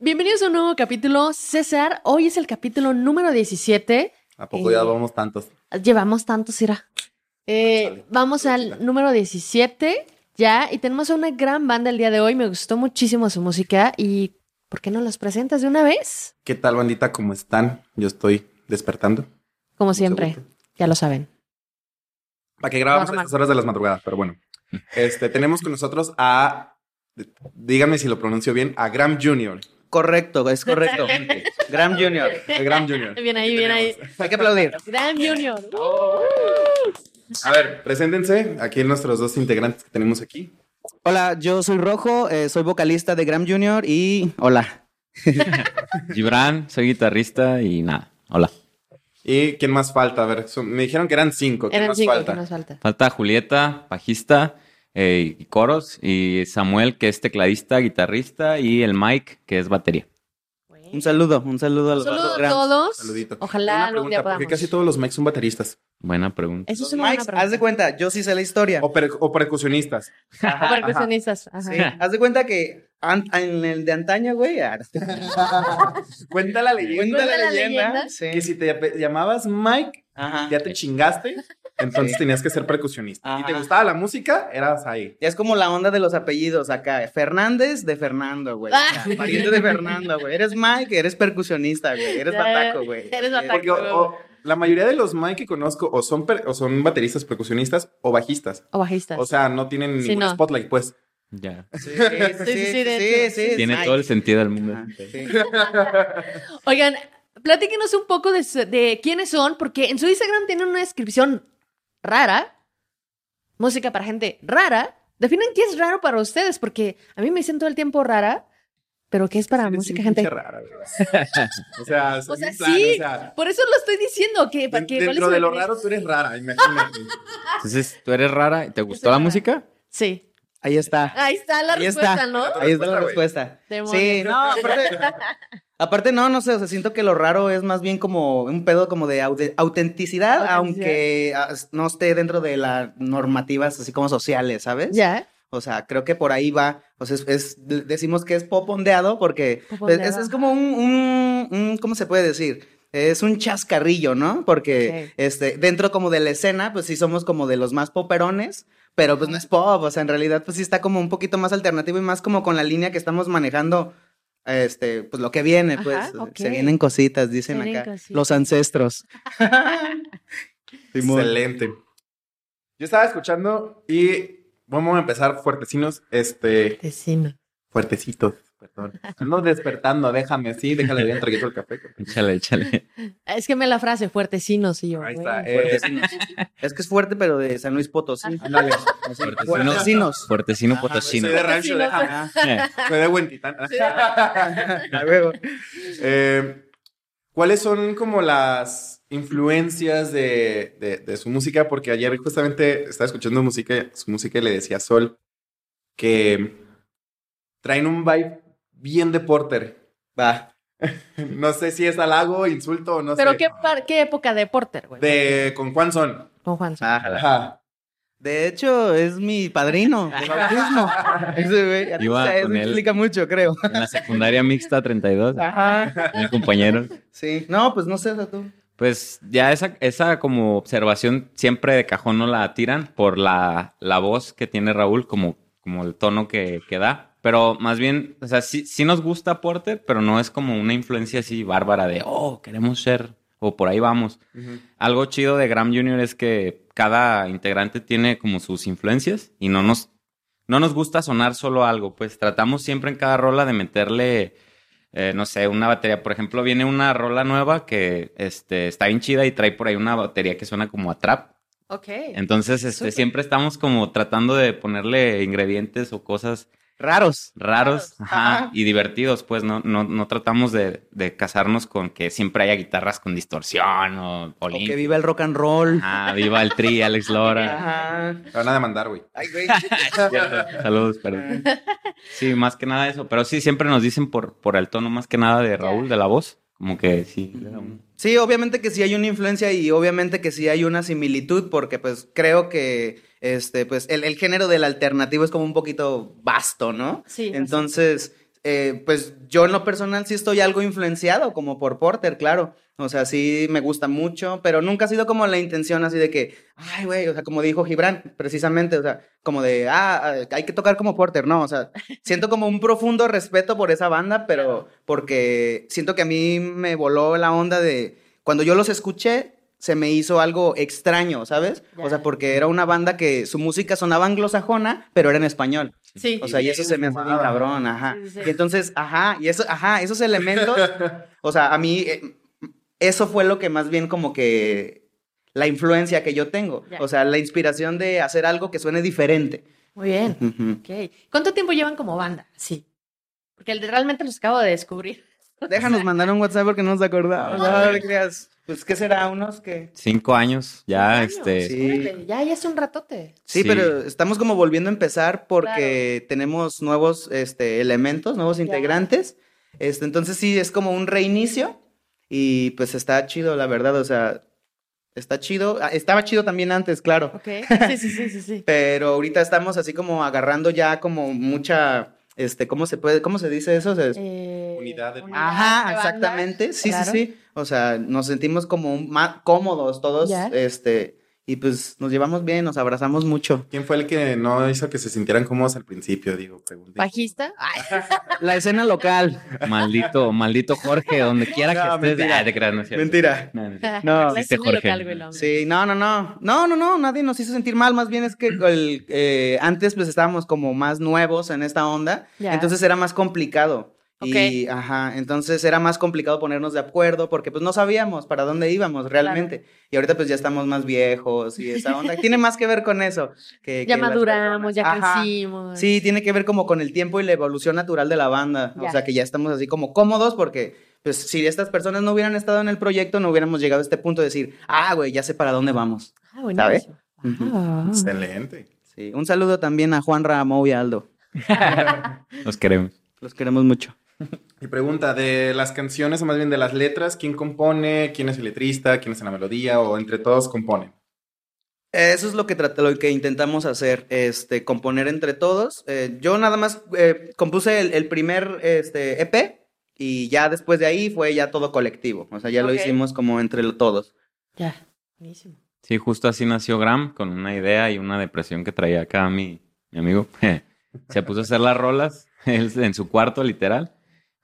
Bienvenidos a un nuevo capítulo. César, hoy es el capítulo número 17. ¿A poco Eh, ya vamos tantos? Llevamos tantos, Ira. Eh, vamos al número 17 ya y tenemos a una gran banda el día de hoy. Me gustó muchísimo su música y ¿por qué no los presentas de una vez? ¿Qué tal, bandita? ¿Cómo están? Yo estoy despertando. Como siempre, ya lo saben. Para que grabamos a estas horas de las madrugadas, pero bueno. Este, tenemos con nosotros a, díganme si lo pronuncio bien, a Graham Jr. Correcto, es correcto. Graham Junior. A Graham Jr. Bien ahí, bien ahí. Hay que aplaudir. Gran Junior. A ver, preséntense. Aquí nuestros dos integrantes que tenemos aquí. Hola, yo soy Rojo, eh, soy vocalista de Graham Junior y hola. Gibran, soy guitarrista y nada. Hola. ¿Y quién más falta? A ver, son- me dijeron que eran cinco. ¿Quién Eran más cinco, falta? ¿qué nos falta? Falta Julieta, bajista eh, y coros, y Samuel, que es tecladista, guitarrista, y el Mike, que es batería. Un saludo, un saludo a los a Grahams. todos. Saludito. Ojalá Una algún día pregunta, ¿por qué podamos. casi todos los Mikes son bateristas? Buena pregunta. Eso es una buena Mikes, pregunta. haz de cuenta, yo sí sé la historia. O, per- o percusionistas. O percusionistas. Ajá. Sí, haz de cuenta que an- en el de antaño, güey. ah, Cuenta la leyenda. Cuenta la leyenda. leyenda. Sí. Que si te llamabas Mike, Ajá. ya te chingaste, entonces tenías que ser percusionista. Y te gustaba la música, eras ahí. Ya es como la onda de los apellidos acá. Fernández de Fernando, güey. Ah. O sea, Pariente de Fernando, güey. Eres Mike, eres percusionista, güey. Eres bataco, güey. eres bataco. Porque o- o la mayoría de los Mike que conozco o son, per- o son bateristas percusionistas o bajistas. O bajistas. O sea, no tienen Sí, ningún no. spotlight, pues. Ya. Sí, sí, sí, sí, Tiene todo el sentido del mundo. Ajá, sí. Oigan, platíquenos un poco de, de quiénes son, porque en su Instagram tienen una descripción rara. Música para gente rara. Definen qué es raro para ustedes, porque a mí me dicen todo el tiempo rara, pero qué es para música gente. rara, o sea, O sea, plan, sí, o sea, por eso lo estoy diciendo, que, den- que ¿cuál es dentro de lo raro tú eres rara, imagínate. Entonces, ¿tú eres rara? y ¿Te gustó la rara. música? Sí. Ahí está. Ahí está la Ahí respuesta, está. ¿no? Ahí está la respuesta, respuesta. Demonios. Sí, no, aparte, aparte no, no sé, o sea, siento que lo raro es más bien como un pedo como de autenticidad, aunque ah, no esté dentro de las normativas así como sociales, ¿sabes? Ya. O sea, creo que por ahí va. O sea, es, es- de- decimos que es pop ondeado porque Pop pues, ondeado. es, es como un, un- un- ¿cómo se puede decir? Es un chascarrillo, ¿no? Porque este, dentro como de la escena, pues sí somos como de los más poperones, pero pues no es pop, o sea, en realidad pues sí está como un poquito más alternativo y más como con la línea que estamos manejando, este, pues lo que viene, Ajá, pues se vienen cositas, dicen vienen acá, cositas. los ancestros. Excelente. Yo estaba escuchando y vamos a empezar fuertecinos, este, Vecino. fuertecitos, Ando despertando, déjame, sí, déjale bien, traguito el café. Échale, échale. Es que me la frase, fuertecinos, y yo. Ahí está, eh, Fuertecinos. es que es fuerte, pero de San Luis Potosí. ándale. Fuertecinos. Fuertecino Soy potosino. de rancho, déjame. Soy de Huentitán. Eh, ¿Cuáles son como las influencias de, de- de su música? Porque ayer justamente estaba escuchando música, su música y le decía a Sol que traen un vibe bien de Porter. Va. No sé si es halago, insulto o no Pero sé. ¿qué, par- qué época de Porter, güey. De con Juan Son. Con Juan. Ah, Ajá. De hecho, es mi padrino de bautismo. Ese güey. Iba o sea, eso explica mucho, creo. en la secundaria mixta 32, Ajá. mi compañero. Sí. No, pues no sé, tú. Pues ya esa, esa como observación siempre de cajón no la tiran por la, la voz que tiene Raúl, como, como el tono que, que da. Pero más bien, o sea, sí, sí nos gusta Porter, pero no es como una influencia así bárbara de, oh, queremos ser, o por ahí vamos. Algo chido de Graham Jr. es que cada integrante tiene como sus influencias y no nos, no nos gusta sonar solo algo, pues tratamos siempre en cada rola de meterle, eh, no sé, una batería. Por ejemplo, viene una rola nueva que este, está bien chida y trae por ahí una batería que suena como a trap. Ok. Entonces, este, siempre estamos como tratando de ponerle ingredientes o cosas Raros. raros ajá, Ajá. y divertidos, pues no, no, no tratamos de, de casarnos con que siempre haya guitarras con distorsión o, o O que viva el rock and roll. Ah, viva el tri, Alex Lora. Ajá. Te van a demandar, güey. Ay, güey. Saludos, perdón. Sí, más que nada eso. Pero sí, siempre nos dicen por, por el tono más que nada de Raúl, de la voz. Como que sí. le da un- Sí, obviamente que sí hay una influencia y obviamente que sí hay una similitud porque pues creo que este pues el, el género del alternativo es como un poquito vasto, ¿no? Sí. Entonces, eh, pues yo en lo personal sí estoy algo influenciado como por Porter, claro. O sea, sí me gusta mucho, pero nunca ha sido como la intención así de que, ay, güey, o sea, como dijo Gibran, precisamente, o sea, como de, ah, hay que tocar como Porter, no, o sea, siento como un profundo respeto por esa banda, pero porque siento que a mí me voló la onda de, cuando yo los escuché, se me hizo algo extraño, ¿sabes? O sea, porque era una banda que su música sonaba anglosajona, pero era en español. Sí. O sea, y eso se me hace bien cabrón, ajá. Sí, sí, sí. Y entonces, ajá, y eso, ajá, esos elementos, o sea, a mí, eh, eso fue lo que más bien como que la influencia que yo tengo. Ya. O sea, la inspiración de hacer algo que suene diferente. Muy bien. Ujú. Ok. ¿Cuánto tiempo llevan como banda? Sí. Porque el de- realmente los acabo de descubrir. Déjanos mandar un WhatsApp porque no nos acordamos. No, no creas. Pues, ¿qué será? Unos que... Cinco años, ya, Años. este. Sí. Ya, ya es un ratote. Sí, Sí. pero estamos como volviendo a empezar porque tenemos nuevos este, elementos, nuevos Ya. integrantes. Este, entonces sí, es como un reinicio y pues está chido, la verdad, o sea, está chido. Ah, Estaba chido también antes, claro, Ok. Sí, sí, sí, sí, sí. pero ahorita estamos así como agarrando ya como mucha, este, ¿cómo se puede, cómo se dice eso? Se- Eh, Unidad de- Ajá, de banda. exactamente, sí, Claro. sí, sí. O sea, nos sentimos como más cómodos todos, Ya. este, y pues nos llevamos bien, nos abrazamos mucho. ¿Quién fue el que no hizo que se sintieran cómodos al principio? Digo, pregunté. Bajista. Ay, La escena local. Maldito, maldito Jorge, donde quiera que No, estés. mentira. Ah, te creas, no es cierto. Mentira. No, no. No. la escena Jorge. local, güey. Sí, no, no, no. No, no, no, nadie nos hizo sentir mal. Más bien es que el, eh, antes pues estábamos como más nuevos en esta onda. Ya. Entonces era más complicado. Y, ajá, entonces era más complicado ponernos de acuerdo porque pues no sabíamos para dónde íbamos realmente. Y ahorita pues ya estamos más viejos y esa onda. tiene más que ver con eso. Que, Ya que maduramos, ya crecimos. Sí, tiene que ver como con el tiempo y la evolución natural de la banda. Ya. O sea, que ya estamos así como cómodos porque, pues, si estas personas no hubieran estado en el proyecto, no hubiéramos llegado a este punto de decir, ah, güey, ya sé para dónde vamos. Ah, buenísimo. Ujú. Ah. Excelente. Sí, un saludo también a Juan Ramón y Aldo. Los queremos. Los queremos mucho. Y pregunta, de las canciones o más bien de las letras, ¿quién compone? ¿Quién es el letrista? ¿Quién es la melodía? ¿O entre todos componen? Eso es lo que lo que intentamos hacer, este, componer entre todos. Eh, yo nada más eh, compuse el, el primer este, EP y ya después de ahí fue ya todo colectivo. O sea, ya lo hicimos como entre todos. Ya. Buenísimo. Sí, justo así nació Gram, con una idea y una depresión que traía acá mi, mi amigo. Se puso a hacer las rolas en su cuarto, literal.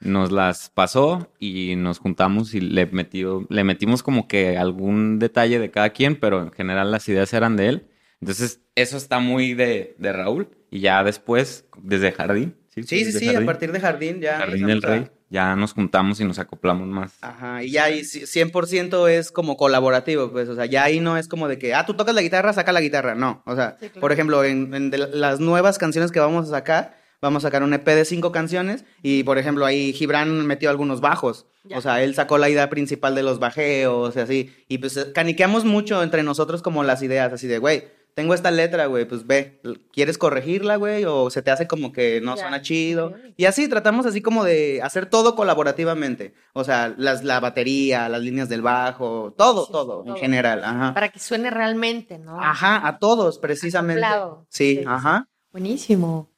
Nos las pasó y nos juntamos y le, metió, le metimos como que algún detalle de cada quien, pero en general las ideas eran de él. Entonces, eso está muy de, de Raúl. Y ya después, desde Jardín. Sí, sí, sí, a partir de Jardín ya. Jardín del Rey. Ya nos juntamos y nos acoplamos más. Ajá, y ya ahí ci- 100% es como colaborativo, pues, o sea, ya ahí no es como de que, ah, tú tocas la guitarra, saca la guitarra, no, o sea, Sí, claro. por ejemplo, en, en de las nuevas canciones que vamos a sacar, vamos a sacar un EP de cinco canciones y, por ejemplo, ahí Gibran metió algunos bajos, Ya. o sea, él sacó la idea principal de los bajeos y así, y pues caniqueamos mucho entre nosotros como las ideas, así de, güey, tengo esta letra, güey, pues ve, ¿quieres corregirla, güey? O se te hace como que no suena chido. Y así tratamos así como de hacer todo colaborativamente. O sea, las, la batería, las líneas del bajo, todo, Sí, todo, en todo. general. Ajá. Para que suene realmente, ¿no? Ajá, a todos, precisamente. Acoplado. Sí, sí, ajá. Buenísimo.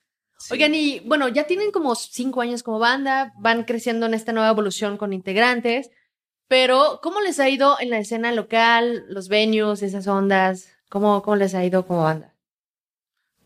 Oigan, y bueno, ya tienen como cinco años como banda, van creciendo en esta nueva evolución con integrantes, pero ¿cómo les ha ido en la escena local, los venues, esas ondas? ¿Cómo, cómo les ha ido como banda?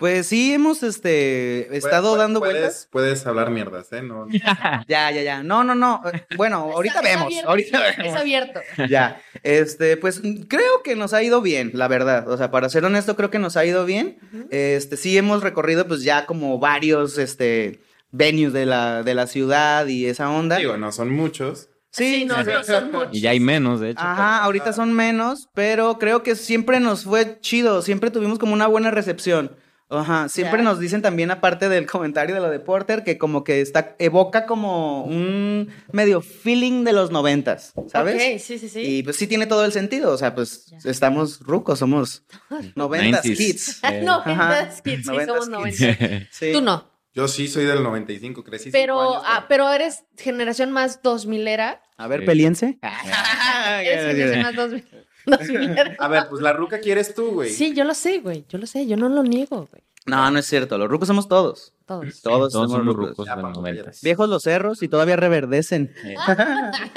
Pues sí, hemos este, estado Puedes- dando puedes, vueltas. Puedes hablar mierdas, ¿eh? No, Ya, ya, ya. No, no, no. Bueno, ahorita vemos. abierto, ahorita Es abierto. Ya, este, pues creo que nos ha ido bien, la verdad. O sea, para ser honesto, creo que nos ha ido bien. Este, sí hemos recorrido pues ya como varios, este, venues de la, de la ciudad y esa onda. digo, no son muchos. Sí, no, no son muchos. Y ya hay menos, de hecho. Ajá, ahorita son menos, pero creo que siempre nos fue chido, siempre tuvimos como una buena recepción. Ajá, siempre Ya. nos dicen también, aparte del comentario de lo de Porter, que como que está, evoca como un medio feeling de los noventas, ¿sabes? Ok, sí, sí, sí. Y pues sí tiene todo el sentido, o sea, pues Ya. estamos rucos, somos noventas 90s. kids. No, Ajá. kids, sí, 90s somos kids. 90. Sí. Tú no, Yo sí soy del 95, crecí cinco pero, años, ah, pero eres generación más 2000 era. A ver, Sí. peliense. Eres generación más 2000 2000 era. A ver, pues la ruca quieres tú, güey. Sí, yo lo sé, güey. Yo lo sé, yo no lo niego, güey. No, no es cierto. Los rucos somos todos. Todos. Todos, Todos somos somos rucos. rucos Ya, de los Paco, noventas. Viejos los cerros y todavía reverdecen.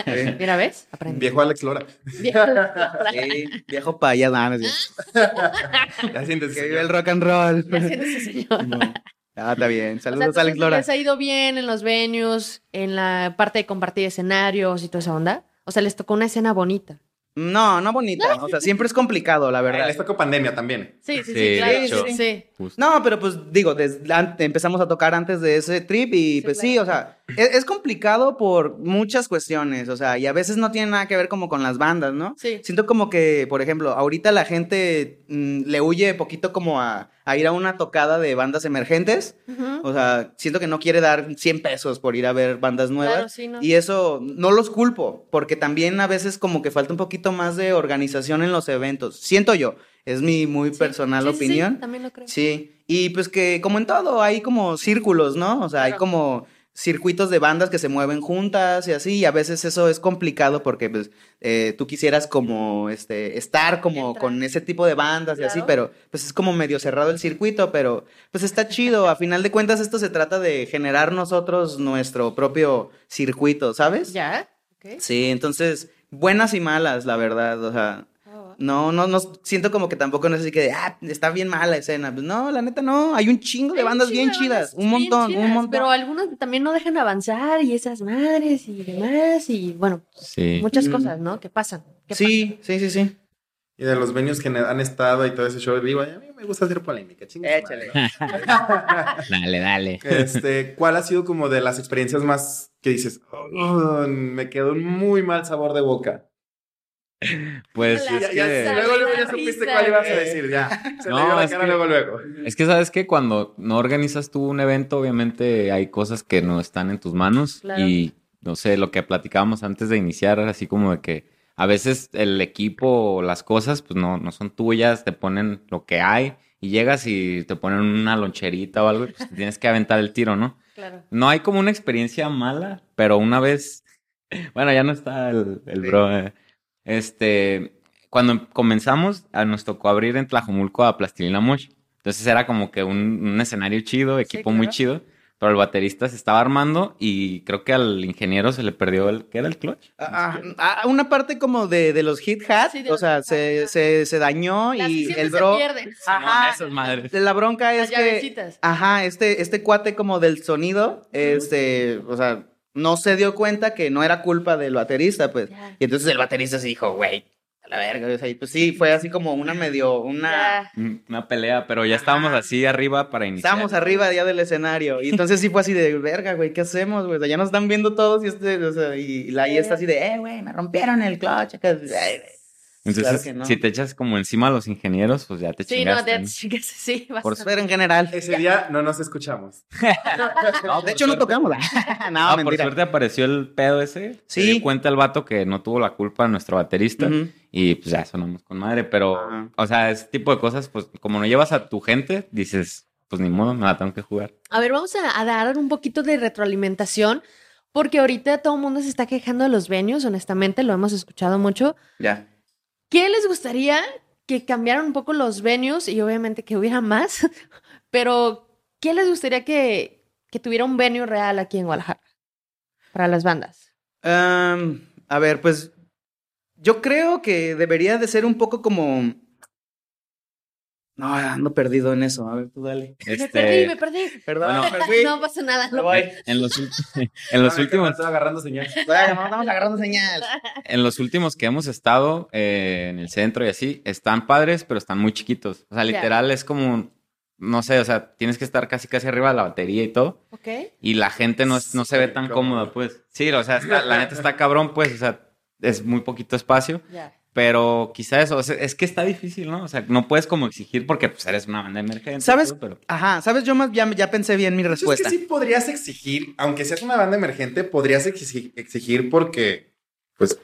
Eh, Mira, ¿ves? Aprende. Viejo Alex Lora. Sí, viejo payas, no, no es cierto. Ya sientes. Que vive el rock and roll. Ya sientes ese señor. Ah, está bien. O sea, Saludos, Alex entonces, Lora. ¿Les ha ido bien en los venues, en la parte de compartir escenarios y toda esa onda? O sea, les tocó una escena bonita. No, no bonita. O sea, siempre es complicado, la verdad. Les tocó pandemia también. Sí, sí, sí, claro. hecho. Sí. No, pero pues digo, desde empezamos a tocar antes de ese trip y Sí, pues claro. sí, o sea, es, es complicado por muchas cuestiones, o sea, y a veces no tiene nada que ver como con las bandas, ¿no? Sí. Siento como que, por ejemplo, ahorita la gente mm, le huye poquito como a, a ir a una tocada de bandas emergentes, o sea, siento que no quiere dar 100 pesos por ir a ver bandas nuevas. Claro, sí, no. Y eso no los culpo, porque también a veces como que falta un poquito más de organización en los eventos. Siento yo, es mi muy Sí. personal Sí, sí, sí, opinión. también lo creo. Sí, y pues que como en todo hay como círculos, ¿no? O sea, hay como circuitos de bandas que se mueven juntas y así, y a veces eso es complicado porque pues eh, tú quisieras como este estar como con ese tipo de bandas y así, pero pues es como medio cerrado el circuito, pero pues está chido, a final de cuentas esto se trata de generar nosotros nuestro propio circuito, ¿sabes? ¿Ya? Ok. Sí, entonces buenas y malas, la verdad, o sea, no, no, no siento como que tampoco no es así que, ah, está bien mala la escena. Pues no, la neta no, hay un chingo de Hay bandas bien chidas, bandas un bien montón, chidas, un montón. Pero algunos también no dejan avanzar y esas madres y demás y bueno, Sí. muchas Mm. cosas, ¿no? Que pasan. que Sí, sí, sí, sí. Y de los venues que han estado y todo ese show, digo, a mí me gusta hacer polémica. chingue su Échale. Dale, dale. Este, ¿cuál ha sido como de las experiencias más que dices, "Oh, me quedó un muy mal sabor de boca? Pues es Ya, ya, que, luego, luego ya supiste cuál ibas a decir, ya. Se No, la es cara que- luego, luego. es que sabes que cuando no organizas tú un evento, obviamente hay cosas que no están en tus manos Claro. y no sé, lo que platicábamos antes de iniciar, así como de que a veces el equipo o las cosas pues no, no son tuyas, te ponen lo que hay y llegas y te ponen una loncherita o algo, y, pues te tienes que aventar el tiro, ¿no? Claro. No hay como una experiencia mala, pero una vez, bueno, ya no está el, el bro. eh. Este, cuando comenzamos, a- nos tocó abrir en Tlajomulco a Plastilina Mosh. Entonces era como que un, un escenario chido, equipo muy claro. chido, pero el baterista se estaba armando y creo que al ingeniero se le perdió el, ¿qué era el clutch? Ah, ah, ah, una parte como de, de los hit hats, Sí, o sea, hit se, se, se dañó Las que y el se bro... pierden. Ajá. Esas madres. La bronca Las es que... llavecitas. Ajá, este, este cuate como del sonido, este, o sea, no se dio cuenta que no era culpa del baterista, pues. Y entonces el baterista se dijo, güey, a la verga, o sea, y pues sí, fue así como una medio, una... Mm, Una pelea, pero ya estábamos así arriba para iniciar. Estábamos arriba ya del escenario. Y entonces sí fue así de, verga, güey, ¿qué hacemos, güey? O sea, ya nos están viendo todos y este, o sea, y la ahí está así de, eh, güey, me rompieron el clutch. Entonces, Claro que no. si te echas como encima a los ingenieros, pues ya te Sí, no, chingaste. te ¿no? chingas, sí. Por bastante. suerte en general. Ese día no nos escuchamos. de hecho, no tocamos. no, Ah, por suerte apareció el pedo ese. Se Sí. dio cuenta el vato que no tuvo la culpa nuestro baterista. Y pues ya sonamos con madre. Pero, o sea, ese tipo de cosas, pues como no llevas a tu gente, dices, pues ni modo, me la tengo que jugar. A ver, vamos a, a dar un poquito de retroalimentación, porque ahorita todo el mundo se está quejando de los venues, honestamente, lo hemos escuchado mucho. Ya. ¿Qué les gustaría que cambiaran un poco los venues y obviamente que hubiera más? Pero, ¿qué les gustaría que, que tuviera un venue real aquí en Guadalajara para las bandas? A ver, pues yo creo que debería de ser un poco como... No, ando perdido en eso. A ver, tú dale. Me Este, perdí, me perdí. Perdón, Bueno, me fui. No pasa nada. Me lo- voy. En los, en los me últimos, Estaba agarrando señal. No estamos agarrando señal. en los últimos que hemos estado eh, en el centro y así, están padres, pero están muy chiquitos. O sea, literal es como, no sé, o sea, tienes que estar casi casi arriba de la batería y todo. Ok. Y la gente no, es- no se ve tan cómoda, pues. Sí, o sea, está- la neta está cabrón, pues, o sea, es muy poquito espacio. Ya. Pero quizá eso, o sea, es que está difícil, ¿no? O sea, no puedes como exigir porque pues eres una banda emergente. ¿Sabes? pero- Ajá, ¿sabes? Yo más ya, ya pensé bien mi Pues respuesta. Es que sí podrías exigir, aunque seas una banda emergente, podrías exigir, exigir porque, pues,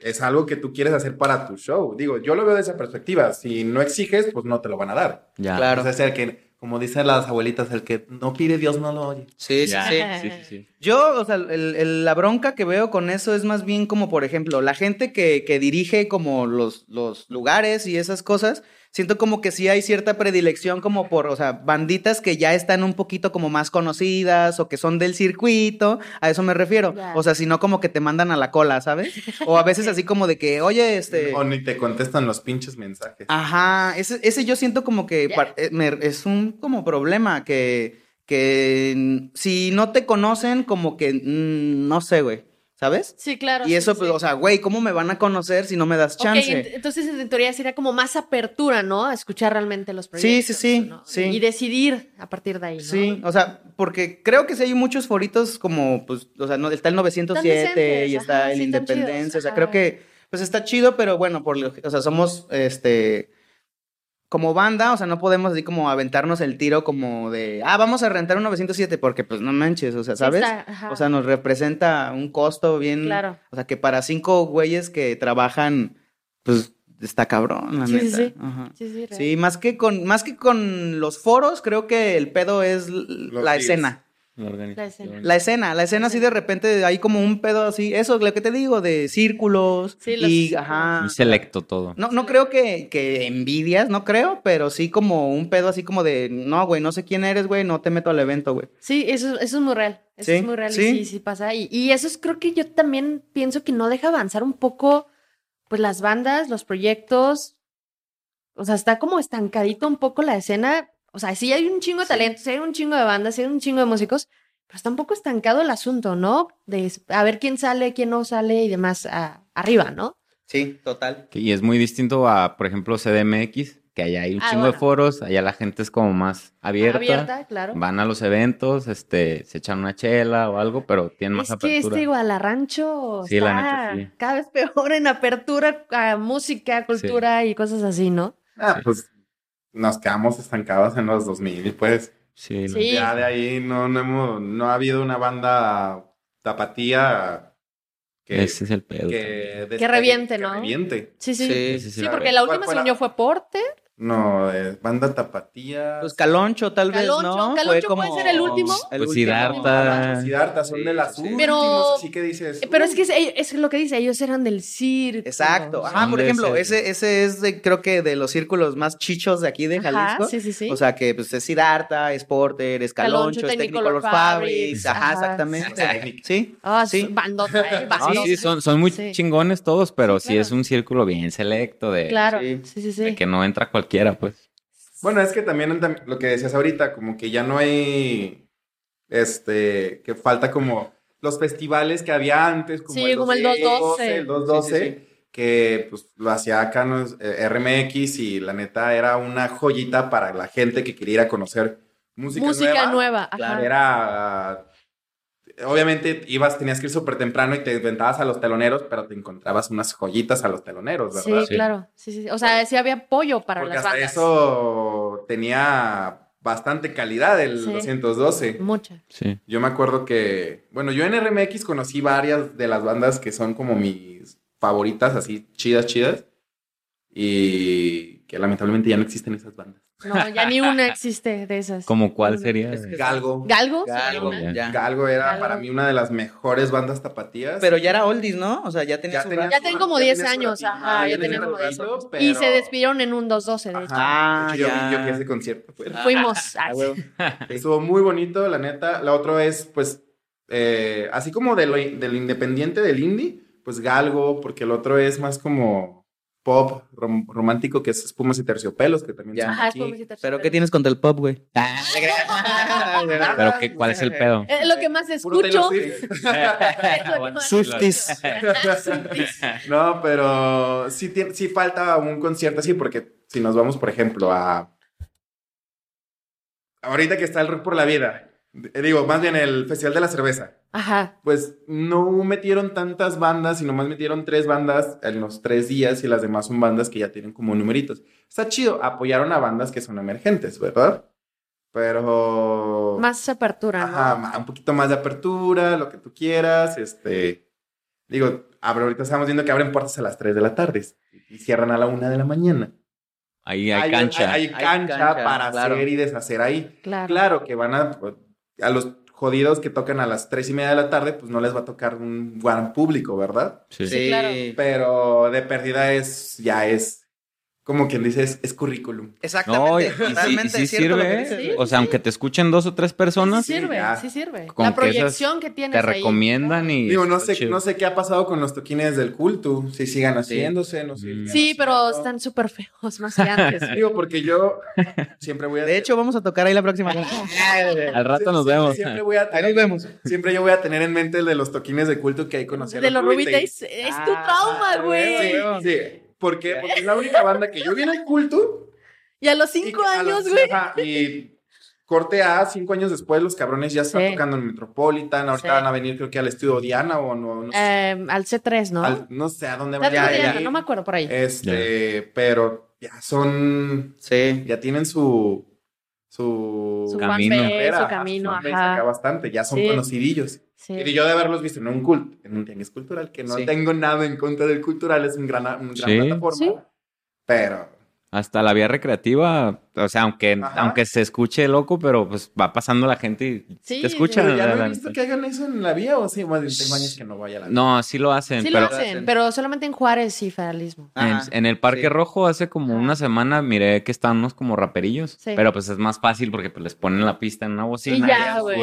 es algo que tú quieres hacer para tu show. Digo, yo lo veo de esa perspectiva. Si no exiges, pues no te lo van a dar. Ya. Claro. O sea, que, como dicen las abuelitas, el que no pide Dios no lo oye. Sí, sí, sí. Sí, sí, sí. Yo, o sea, el- el- la bronca que veo con eso es más bien como, por ejemplo, la gente que, que dirige como los, los lugares y esas cosas, siento como que sí hay cierta predilección como por, o sea, banditas que ya están un poquito como más conocidas o que son del circuito, a eso me refiero. O sea, si no como que te mandan a la cola, ¿sabes? O a veces así como de que, oye, este... O ni te contestan los pinches mensajes. Ajá, ese, ese yo siento como que eh, me- es un como problema que, que si no te conocen, como que no sé, güey, ¿sabes? Sí, claro. Y sí, eso, sí. pues, o sea, güey, ¿cómo me van a conocer si no me das chance? ent- entonces en teoría sería como más apertura, ¿no? A escuchar realmente los Sí, proyectos. sí, sí, ¿no? sí. Y decidir a partir de ahí, ¿no? Sí, o sea, porque creo que sí hay muchos foritos como, pues, o sea, no, está el 907 decentes, y está ajá, el sí, Independencia, o sea, ajá. creo que, pues, está chido, pero bueno, por, lo- o sea, somos, este, como banda, o sea, no podemos así como aventarnos el tiro como de, ah, vamos a rentar un 907, porque, pues, no manches, o sea, ¿sabes? está. O sea, nos representa un costo bien, Claro. o sea, que para cinco güeyes que trabajan, pues, está cabrón, la Sí, sí, neta. sí. Ajá. Sí, sí. Sí, más que con, más que con los foros, creo que el pedo es Los la gigs. escena. La organización. escena. La escena, la escena así de repente hay como un pedo así, eso es lo que te digo, de círculos Sí, los y círculos. ajá. Muy selecto todo. No, no creo que, que envidias, no creo, pero sí como un pedo así como de, no, güey, no sé quién eres, güey, no te meto al evento, güey. Sí, eso, eso es muy real. Eso Sí, es muy real y sí. sí, sí pasa. Y, y eso es, creo que yo también pienso que no deja avanzar un poco, pues las bandas, los proyectos. O sea, está como estancadito un poco la escena. O sea, sí hay un chingo de talento, sí hay un chingo de bandas, sí hay un chingo de músicos, pero está un poco estancado el asunto, ¿no? De a ver quién sale, quién no sale y demás a- arriba, ¿no? Sí, total. Y es muy distinto a, por ejemplo, CDMX, que allá hay un Ah, chingo de foros, allá la gente es como más abierta. Abierta, claro. Van a los eventos, este, se echan una chela o algo, pero tienen más Es que apertura. este Guadalajara Sí, la está neta, sí. cada vez peor en apertura a música, cultura y cosas así, ¿no? Ah, pues nos quedamos estancados en los 2000, pues. Sí, Sí. Ya de ahí no, no, hemos, no ha habido una banda tapatía que, Ese es el pedo. que, Que reviente, ¿no? Que reviente. Sí, sí. Sí, Sí, sí, sí. sí, la porque la ¿Cuál última, según yo, fue Porte. No, eh, banda tapatía. Pues Caloncho tal vez, Caloncho, ¿no? Caloncho puede ser el último. el Pues último. Siddhartha. Siddhartha son Sí, de las sí. últimas, Pero- así que dices. Eh, Pero es que es, es lo que dice, ellos eran del circo. Exacto. Ajá, Son por ejemplo, ese- ese, es de, creo que de los círculos más chichos de aquí de Ajá, Jalisco. sí, sí, sí. O sea que pues es Siddhartha, es Porter, es Caloncho, Caloncho, es Technicolor Fabrics. Ajá, ajá. exactamente. Sí. Ah, Sí. sí. bandota, ¿eh? No, Bandota. sí, son, son muy Sí. chingones todos, pero sí, claro. es un círculo bien selecto de, Claro, Sí. sí, sí, sí. de que no entra cualquiera, pues. Bueno, es que también tam- lo que decías ahorita, como que ya no hay. Este. Que falta como los festivales que había antes, como Sí, como el 212. El 212, Sí, sí, que pues lo hacía acá ¿no? Eh, RMX y la neta era una joyita para la gente que quería ir a conocer música, Música nueva. nueva, ajá. Claro, Era. Obviamente ibas, tenías que ir súper temprano y te inventabas a los teloneros, pero te encontrabas unas joyitas a los teloneros, Sí, ¿verdad? claro. Sí, sí. O sea, sí había apoyo para Porque las hasta bandas. eso tenía bastante calidad el Sí. 212. Mucha. Sí. Yo me acuerdo que, bueno, yo en RMX conocí varias de las bandas que son como mis favoritas, así chidas, chidas. Y que lamentablemente ya no existen esas bandas. No, ya ni una existe de esas. ¿Como cuál sería? Es que- Galgo. ¿Galgo? Galgo, ya. Galgo era Galgo. para mí una de las mejores bandas tapatías. Pero ya era oldies, ¿no? O sea, ya tenía Ya su tenía rato. Ya tienen como Ya 10 tenía su años, ajá, ya ya tenía como 10 ratito, años. pero- Y se despidieron en un 212, de hecho. Ah, yo, ya. yo fui a ese concierto. pues. Fuimos. Ah, ah, huevo. Estuvo muy bonito, la neta. La otra es, pues, eh, así como de lo, de lo independiente del indie, pues Galgo, porque el otro es más como pop rom- romántico, que es Espumas y Terciopelos, que también Ya. son Ajá, es aquí. publicitario. Pero ¿qué tienes contra el pop, güey? Pero qué, ¿cuál es el pedo? Es lo que más escucho. Swifties. no, pero sí, sí falta un concierto así, porque si nos vamos, por ejemplo, a... Ahorita que está el Rock por la Vida, eh, digo, más bien el Festival de la Cerveza. Ajá. pues no metieron tantas bandas y nomás metieron tres bandas en los tres días y las demás son bandas que ya tienen como numeritos. Está chido, apoyaron a bandas que son emergentes, ¿verdad? Pero... Más apertura, ¿no? Ajá, un poquito más de apertura, lo que tú quieras, este... Digo, ahorita estamos viendo que abren puertas a las 3 de la tarde y cierran a la 1 de la mañana. Ahí hay cancha. Hay, hay cancha, cancha, para claro. hacer y deshacer ahí. Claro. Claro que van a, a los jodidos que tocan a las tres y media de la tarde, pues no les va a tocar un gran público, ¿verdad? Sí. Sí, claro. Pero de pérdida es, ya es como quien dice, es, es currículum. Exactamente. No, y, sí- sí, es que sirve, ¿eh? O sea, aunque te escuchen dos o tres personas, Sí sirve, ya. sí sirve. Con La proyección que tienes te ahí. recomiendan y... Digo, no sé, chido. no sé qué ha pasado con los toquines del culto, si sigan haciéndose, no sé. Mm. Sí, pero están súper feos, más que antes. Digo, porque yo siempre voy a... De hecho, vamos a tocar ahí la próxima. Al rato nos siempre- vemos. Siempre voy a Ahí nos vemos. Siempre yo voy a tener en mente el de los toquines de culto que hay conocer. de los Ruby Days. Es tu Ah, trauma, güey. güey. Sí, ¿por qué? Porque es la única banda que yo vi en el culto. Y a los cinco años, güey. y corte A, cinco años después, los cabrones ya están Sí. tocando en Metropolitan. Ahorita Sí. van a venir, creo que al estudio Diana o no, no sé. Eh, al C3, ¿no? al- no sé a dónde van a no me acuerdo por ahí. Este, pero ya son. Sí. Ya tienen su. Su. su camino. carrera, su ajá, camino, ajá. bastante, ya son Sí. conocidillos. Sí. Y yo de haberlos visto en un culto, en un tenis cultural, que no Sí. tengo nada en contra del cultural, es un gran, un gran Sí. plataforma. Sí. Pero Hasta la vía recreativa, o sea, aunque, Ajá. aunque se escuche loco, pero pues va pasando la gente y Sí, te escuchan. pero ya no he visto que hagan eso en la vía o sí, más tengo años que no voy a la vía. No, sí lo hacen, Sí pero lo hacen, pero solamente en Juárez y Federalismo. en, el Parque Sí. Rojo hace como Ajá. una semana miré que estaban unos como raperillos, Sí. pero pues es más fácil porque pues les ponen la pista en una bocina Y ya, güey,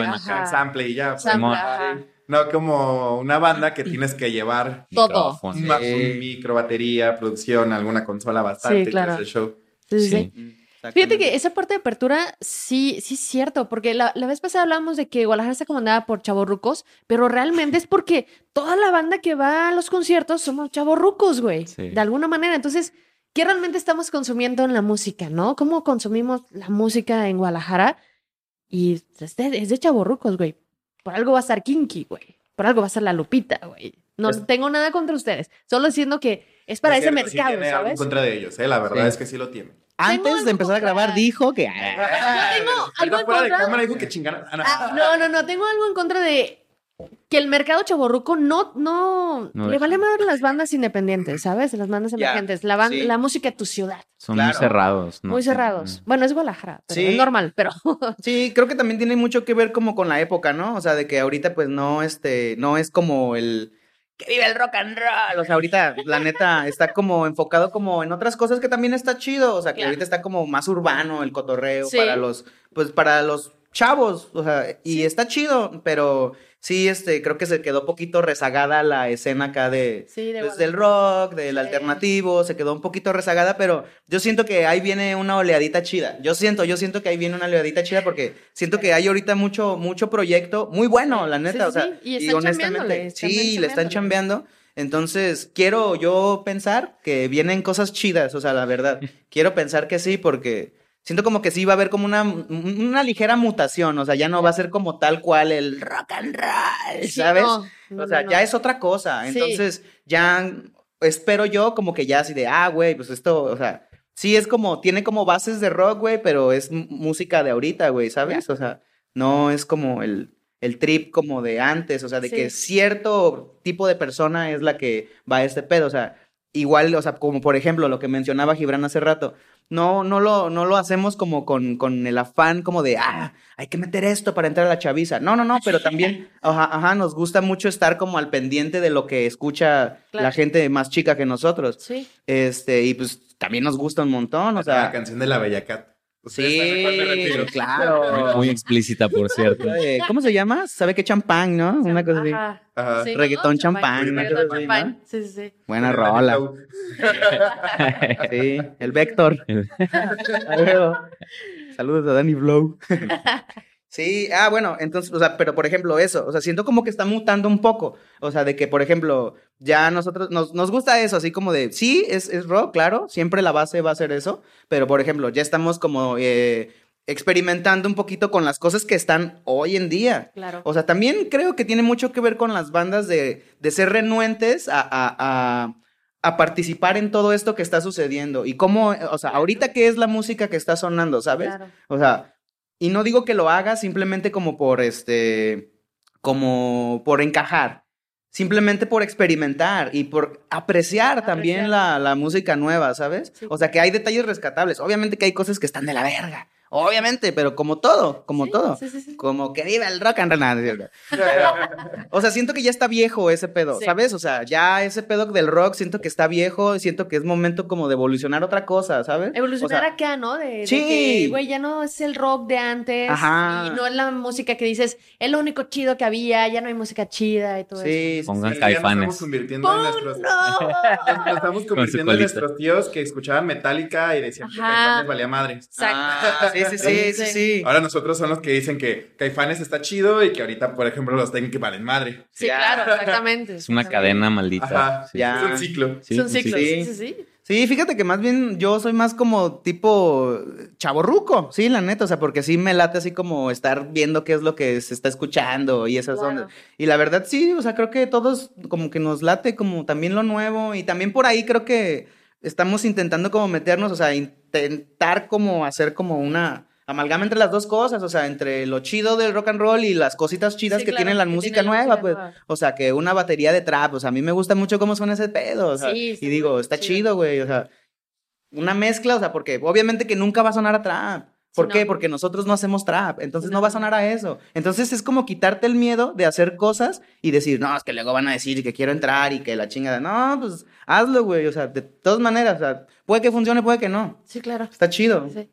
sample y ya. pues, Sample. No como una banda que tienes que llevar Todo. Un, ma- Sí. un micro, batería, producción, alguna consola bastante. Sí, claro. que es el show. Sí, sí. Mm, Fíjate que esa parte de apertura sí, sí es cierto, porque la, la vez pasada hablamos de que Guadalajara está comandada por chavorrucos, pero realmente es porque toda la banda que va a los conciertos somos chavorrucos, güey, Sí. de alguna manera. Entonces, ¿qué realmente estamos consumiendo en la música, no? ¿Cómo consumimos la música en Guadalajara? Y es de, es de chavorrucos, güey. Por algo va a estar Kinky, güey. Por algo va a ser La Lupita, güey. No Pues- tengo nada contra ustedes, solo diciendo que es para Es ese cierto, sí mercado, tiene algo En ¿sabes? contra de ellos, ¿eh? La verdad Sí. es que sí lo tiene. Tengo Antes algo de empezar a grabar, dijo que. Yo tengo algo en de contra- cámara dijo que chingaran. Ah. Ah, no, no, no, tengo algo en contra de que el mercado chaborruco no, no, No le vale madre las bandas independientes, ¿sabes? Las bandas emergentes, la, ban- sí. la música de tu ciudad, Son Claro. muy cerrados. ¿no? muy cerrados. Bueno, es Guadalajara, pero Sí. es normal, pero Sí, creo que también tiene mucho que ver como con la época, ¿no? O sea, de que ahorita pues no, este, no es como el que vive el rock and roll. O sea, ahorita la neta está como enfocado como en otras cosas que también está chido. O sea, que Claro. ahorita está como más urbano el cotorreo Sí. para los, pues para los chavos. O sea, y está chido, pero sí, este, creo que se quedó poquito rezagada la escena acá de, sí, de pues, del rock, del Sí. alternativo, se quedó un poquito rezagada, pero yo siento que ahí viene una oleadita chida. Yo siento, yo siento que ahí viene una oleadita chida porque siento que hay ahorita mucho, mucho proyecto muy bueno, la neta, Sí, o sea, sí, y chambeándole, están sí, le están chambeando. Entonces, quiero yo pensar que vienen cosas chidas, o sea, la verdad. quiero pensar que sí, porque siento como que sí va a haber como una, una ligera mutación, o sea, ya no va a ser como tal cual el rock and roll, Sí, ¿sabes? no, no, O sea, no, ya es otra cosa. Sí. Entonces, ya espero yo como que ya así de, ah, güey, pues esto, o sea, sí es como, tiene como bases de rock, güey, pero es música de ahorita, güey, ¿sabes? O sea, no es como el, el trip como de antes, o sea, de Sí. que cierto tipo de persona es la que va a este pedo, o sea, igual, o sea, como por ejemplo lo que mencionaba Gibran hace rato, no, no lo, no lo hacemos como con, con el afán como de, ah, hay que meter esto para entrar a la chaviza. No, no, no, pero también, ajá, ajá, nos gusta mucho estar como al pendiente de lo que escucha Claro. la gente más chica que nosotros. Sí. Este, y pues también nos gusta un montón, o la sea. canción de la Bella Cat. ¿Ustedes saben a cuál me Sí, claro. Muy explícita, por cierto. ¿Cómo se llama? ¿Sabe qué champán, no? Una cosa así. Ajá. Ajá. Sí, Reggaetón ¿no? champán, Reggaetón. Sí, sí, sí. Buena rola. Sí, el Vector. Saludos a Danny Blow. Sí, ah, bueno, entonces, o sea, pero por ejemplo, eso, o sea, siento como que está mutando un poco, o sea, de que, por ejemplo, ya nosotros, nos, nos gusta eso, así como de, sí, es, es rock, claro, siempre la base va a ser eso, pero por ejemplo, ya estamos como eh, experimentando un poquito con las cosas que están hoy en día. Claro. O sea, también creo que tiene mucho que ver con las bandas de, de ser renuentes a, a- a- a participar en todo esto que está sucediendo. Y cómo, o sea, ahorita qué es la música que está sonando, ¿sabes? Claro. O sea, y no digo que lo haga simplemente como por este, como por encajar. Simplemente por experimentar y por apreciar, también la, la música nueva, ¿sabes? Sí. O sea, que hay detalles rescatables. Obviamente que hay cosas que están de la verga. Obviamente, pero como todo, como Sí, todo. sí, sí, sí. Como que viva el rock and roll. o sea, siento que ya está viejo ese pedo, Sí. ¿sabes? O sea, ya ese pedo del rock siento que está viejo, siento que es momento como de evolucionar otra cosa, ¿sabes? Evolucionar O sea, acá, ¿no? De, de Sí. que, güey, ya no es el rock de antes. Ajá. Y no es la música que dices, es lo único chido que había, ya no hay música chida y todo Sí, eso. sí, Pongan ya nos caifanes. estamos convirtiendo en nuestros... ¡Oh, no! Nos estamos convirtiendo en nuestros tíos que escuchaban Metallica y decían que. Caifanes valía madre. Exacto. Ah, sí, sí, sí, sí, sí. Ahora nosotros son los que dicen que Caifanes está chido y que ahorita, por ejemplo, los tienen que valen madre. Sí, Ya. claro, exactamente. Es una cadena maldita. Ajá. Sí. Ya. Es un ciclo. Sí, Son sí, sí. ciclos. sí. Sí, sí, sí. Sí, fíjate que más bien yo soy más como tipo chaborruco, sí, la neta, o sea, porque sí me late así como estar viendo qué es lo que se está escuchando y esas Claro. ondas. Y la verdad sí, o sea, creo que todos como que nos late como también lo nuevo y también por ahí creo que estamos intentando como meternos, o sea, intentar como hacer como una amalgama entre las dos cosas, o sea, entre lo chido del rock and roll y las cositas chidas Sí, que claro, tiene la que música tiene la nueva, música pues. nueva. O sea, que una batería de trap, o sea, a mí me gusta mucho cómo suena ese pedo, o sea, Sí, y digo, está chido. chido, güey, o sea, una mezcla, o sea, porque obviamente que nunca va a sonar a trap. ¿Por Sí, qué? no. Porque nosotros no hacemos trap, entonces Sí, no no. va a sonar a eso. Entonces es como quitarte el miedo de hacer cosas y decir, no, es que luego van a decir que quiero entrar y que la chingada. No, pues hazlo, güey, o sea, de todas maneras, o sea, puede que funcione, puede que no. Sí, claro. Está chido. Sí.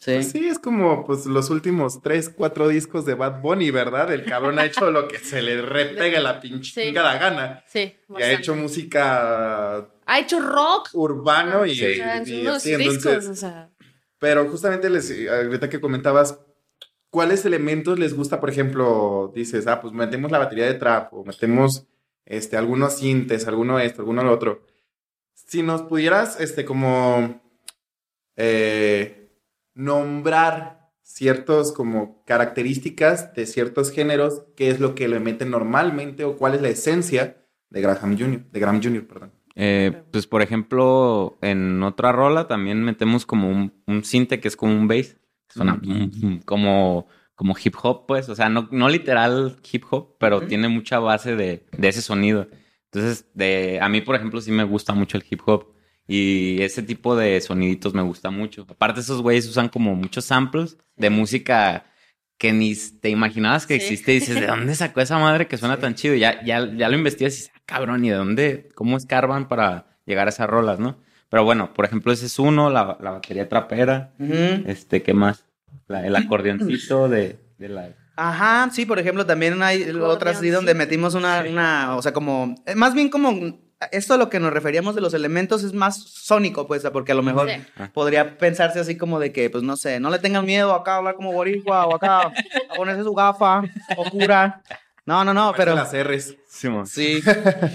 Sí. Pues sí, es como pues los últimos tres, cuatro discos de Bad Bunny, ¿verdad? El cabrón ha hecho lo que se le repega la pinche Sí. chingada gana. Sí. Y ha hecho música Ha hecho rock. urbano y, en y unos así, discos, entonces... o sea. Pero justamente les, ahorita que comentabas, ¿cuáles elementos les gusta? Por ejemplo, dices, ah, pues metemos la batería de trap metemos este, algunos sintes, alguno esto, alguno lo otro. Si nos pudieras, este, como eh, nombrar ciertos como características de ciertos géneros, qué es lo que le meten normalmente o cuál es la esencia de Graham Jr., de Graham Jr., perdón. Eh, pues, por ejemplo, en otra rola también metemos como un, un sinte que es como un bass. Suena como, como hip hop, pues. O sea, no, no literal hip hop, pero tiene mucha base de, de ese sonido. Entonces, de, a mí, por ejemplo, sí me gusta mucho el hip hop. Y ese tipo de soniditos me gusta mucho. Aparte, esos güeyes usan como muchos samples de música que ni te imaginabas que Sí. existe. Y dices, ¿de dónde sacó esa madre que suena Sí. tan chido? Ya, ya, ya lo investigas y dices, ah, cabrón, ¿y de dónde? ¿Cómo escarban para llegar a esas rolas, no? Pero bueno, por ejemplo, ese es uno, la, la batería trapera. Este, ¿qué más? La- el acordeoncito de, de la... Ajá, sí, por ejemplo, también hay otras así donde sí. metimos una, Sí. una, o sea, como, eh, más bien como, esto a lo que nos referíamos de los elementos es más sónico, pues, porque a lo mejor Sí. podría pensarse así como de que, pues, no sé, no le tengan miedo acá a hablar como boricua o acá a ponerse su gafa o cura. No, no, no, pero... Las R's. Simón. Sí.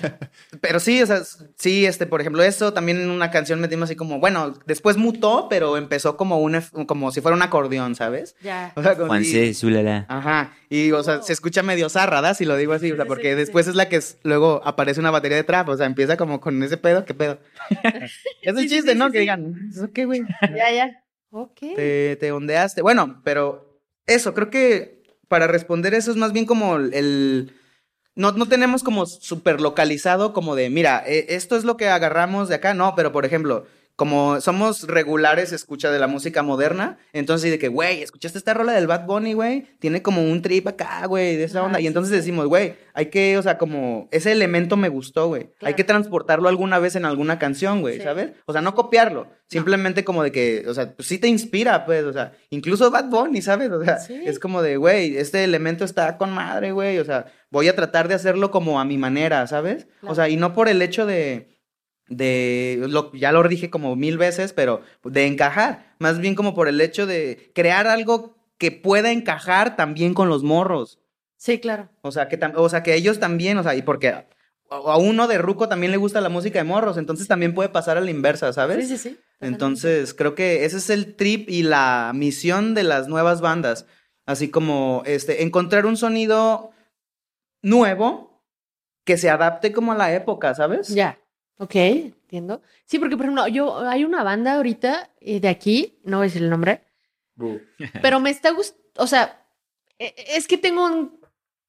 pero sí, o sea, sí, este, por ejemplo, eso también en una canción metimos así como, bueno, después mutó, pero empezó como un, como si fuera un acordeón, ¿sabes? Ya. O sea, como Juanse, Zulala. Ajá, y o sea, Oh. se escucha medio zarra, Si lo digo así, o sea, porque sí, después sí. es la que es- luego aparece una batería de trap, o sea, empieza como con ese pedo, ¿qué pedo? es sí, chiste, sí, ¿no? sí, que sí. digan, ¿eso qué, güey? Ya, ya. Ok. Te, te ondeaste. Bueno, pero eso, creo que para responder eso es más bien como el... no, no tenemos como súper localizado como de, mira, eh, esto es lo que agarramos de acá, no, pero por ejemplo, como somos regulares escucha de la música moderna, entonces de que, güey, ¿escuchaste esta rola del Bad Bunny, güey? Tiene como un trip acá, güey, de esa onda. Y entonces decimos, güey, hay que, o sea, como, ese elemento me gustó, güey. Hay que transportarlo alguna vez en alguna canción, güey, Sí. ¿sabes? O sea, no copiarlo, simplemente como de que, o sea, pues sí te inspira, pues, o sea, incluso Bad Bunny, ¿sabes? O sea, Sí. es como de, güey, este elemento está con madre, güey, o sea, voy a tratar de hacerlo como a mi manera, ¿sabes? Claro. O sea, y no por el hecho de, de, lo, ya lo dije como mil veces, pero de encajar, más bien como por el hecho de crear algo que pueda encajar también con los morros. Sí, claro. O sea, que, o sea, que ellos también, o sea, y porque a, uno de Ruco también le gusta la música de morros, entonces también puede pasar a la inversa, ¿sabes? Sí, sí, sí. Entonces, creo que ese es el trip y la misión de las nuevas bandas. Así como este, encontrar un sonido nuevo que se adapte como a la época, ¿sabes? Ya. Ok, entiendo. Sí, porque por ejemplo, yo hay una banda ahorita eh, de aquí, no voy a decir el nombre, pero me está gustando, o sea, e- es que tengo un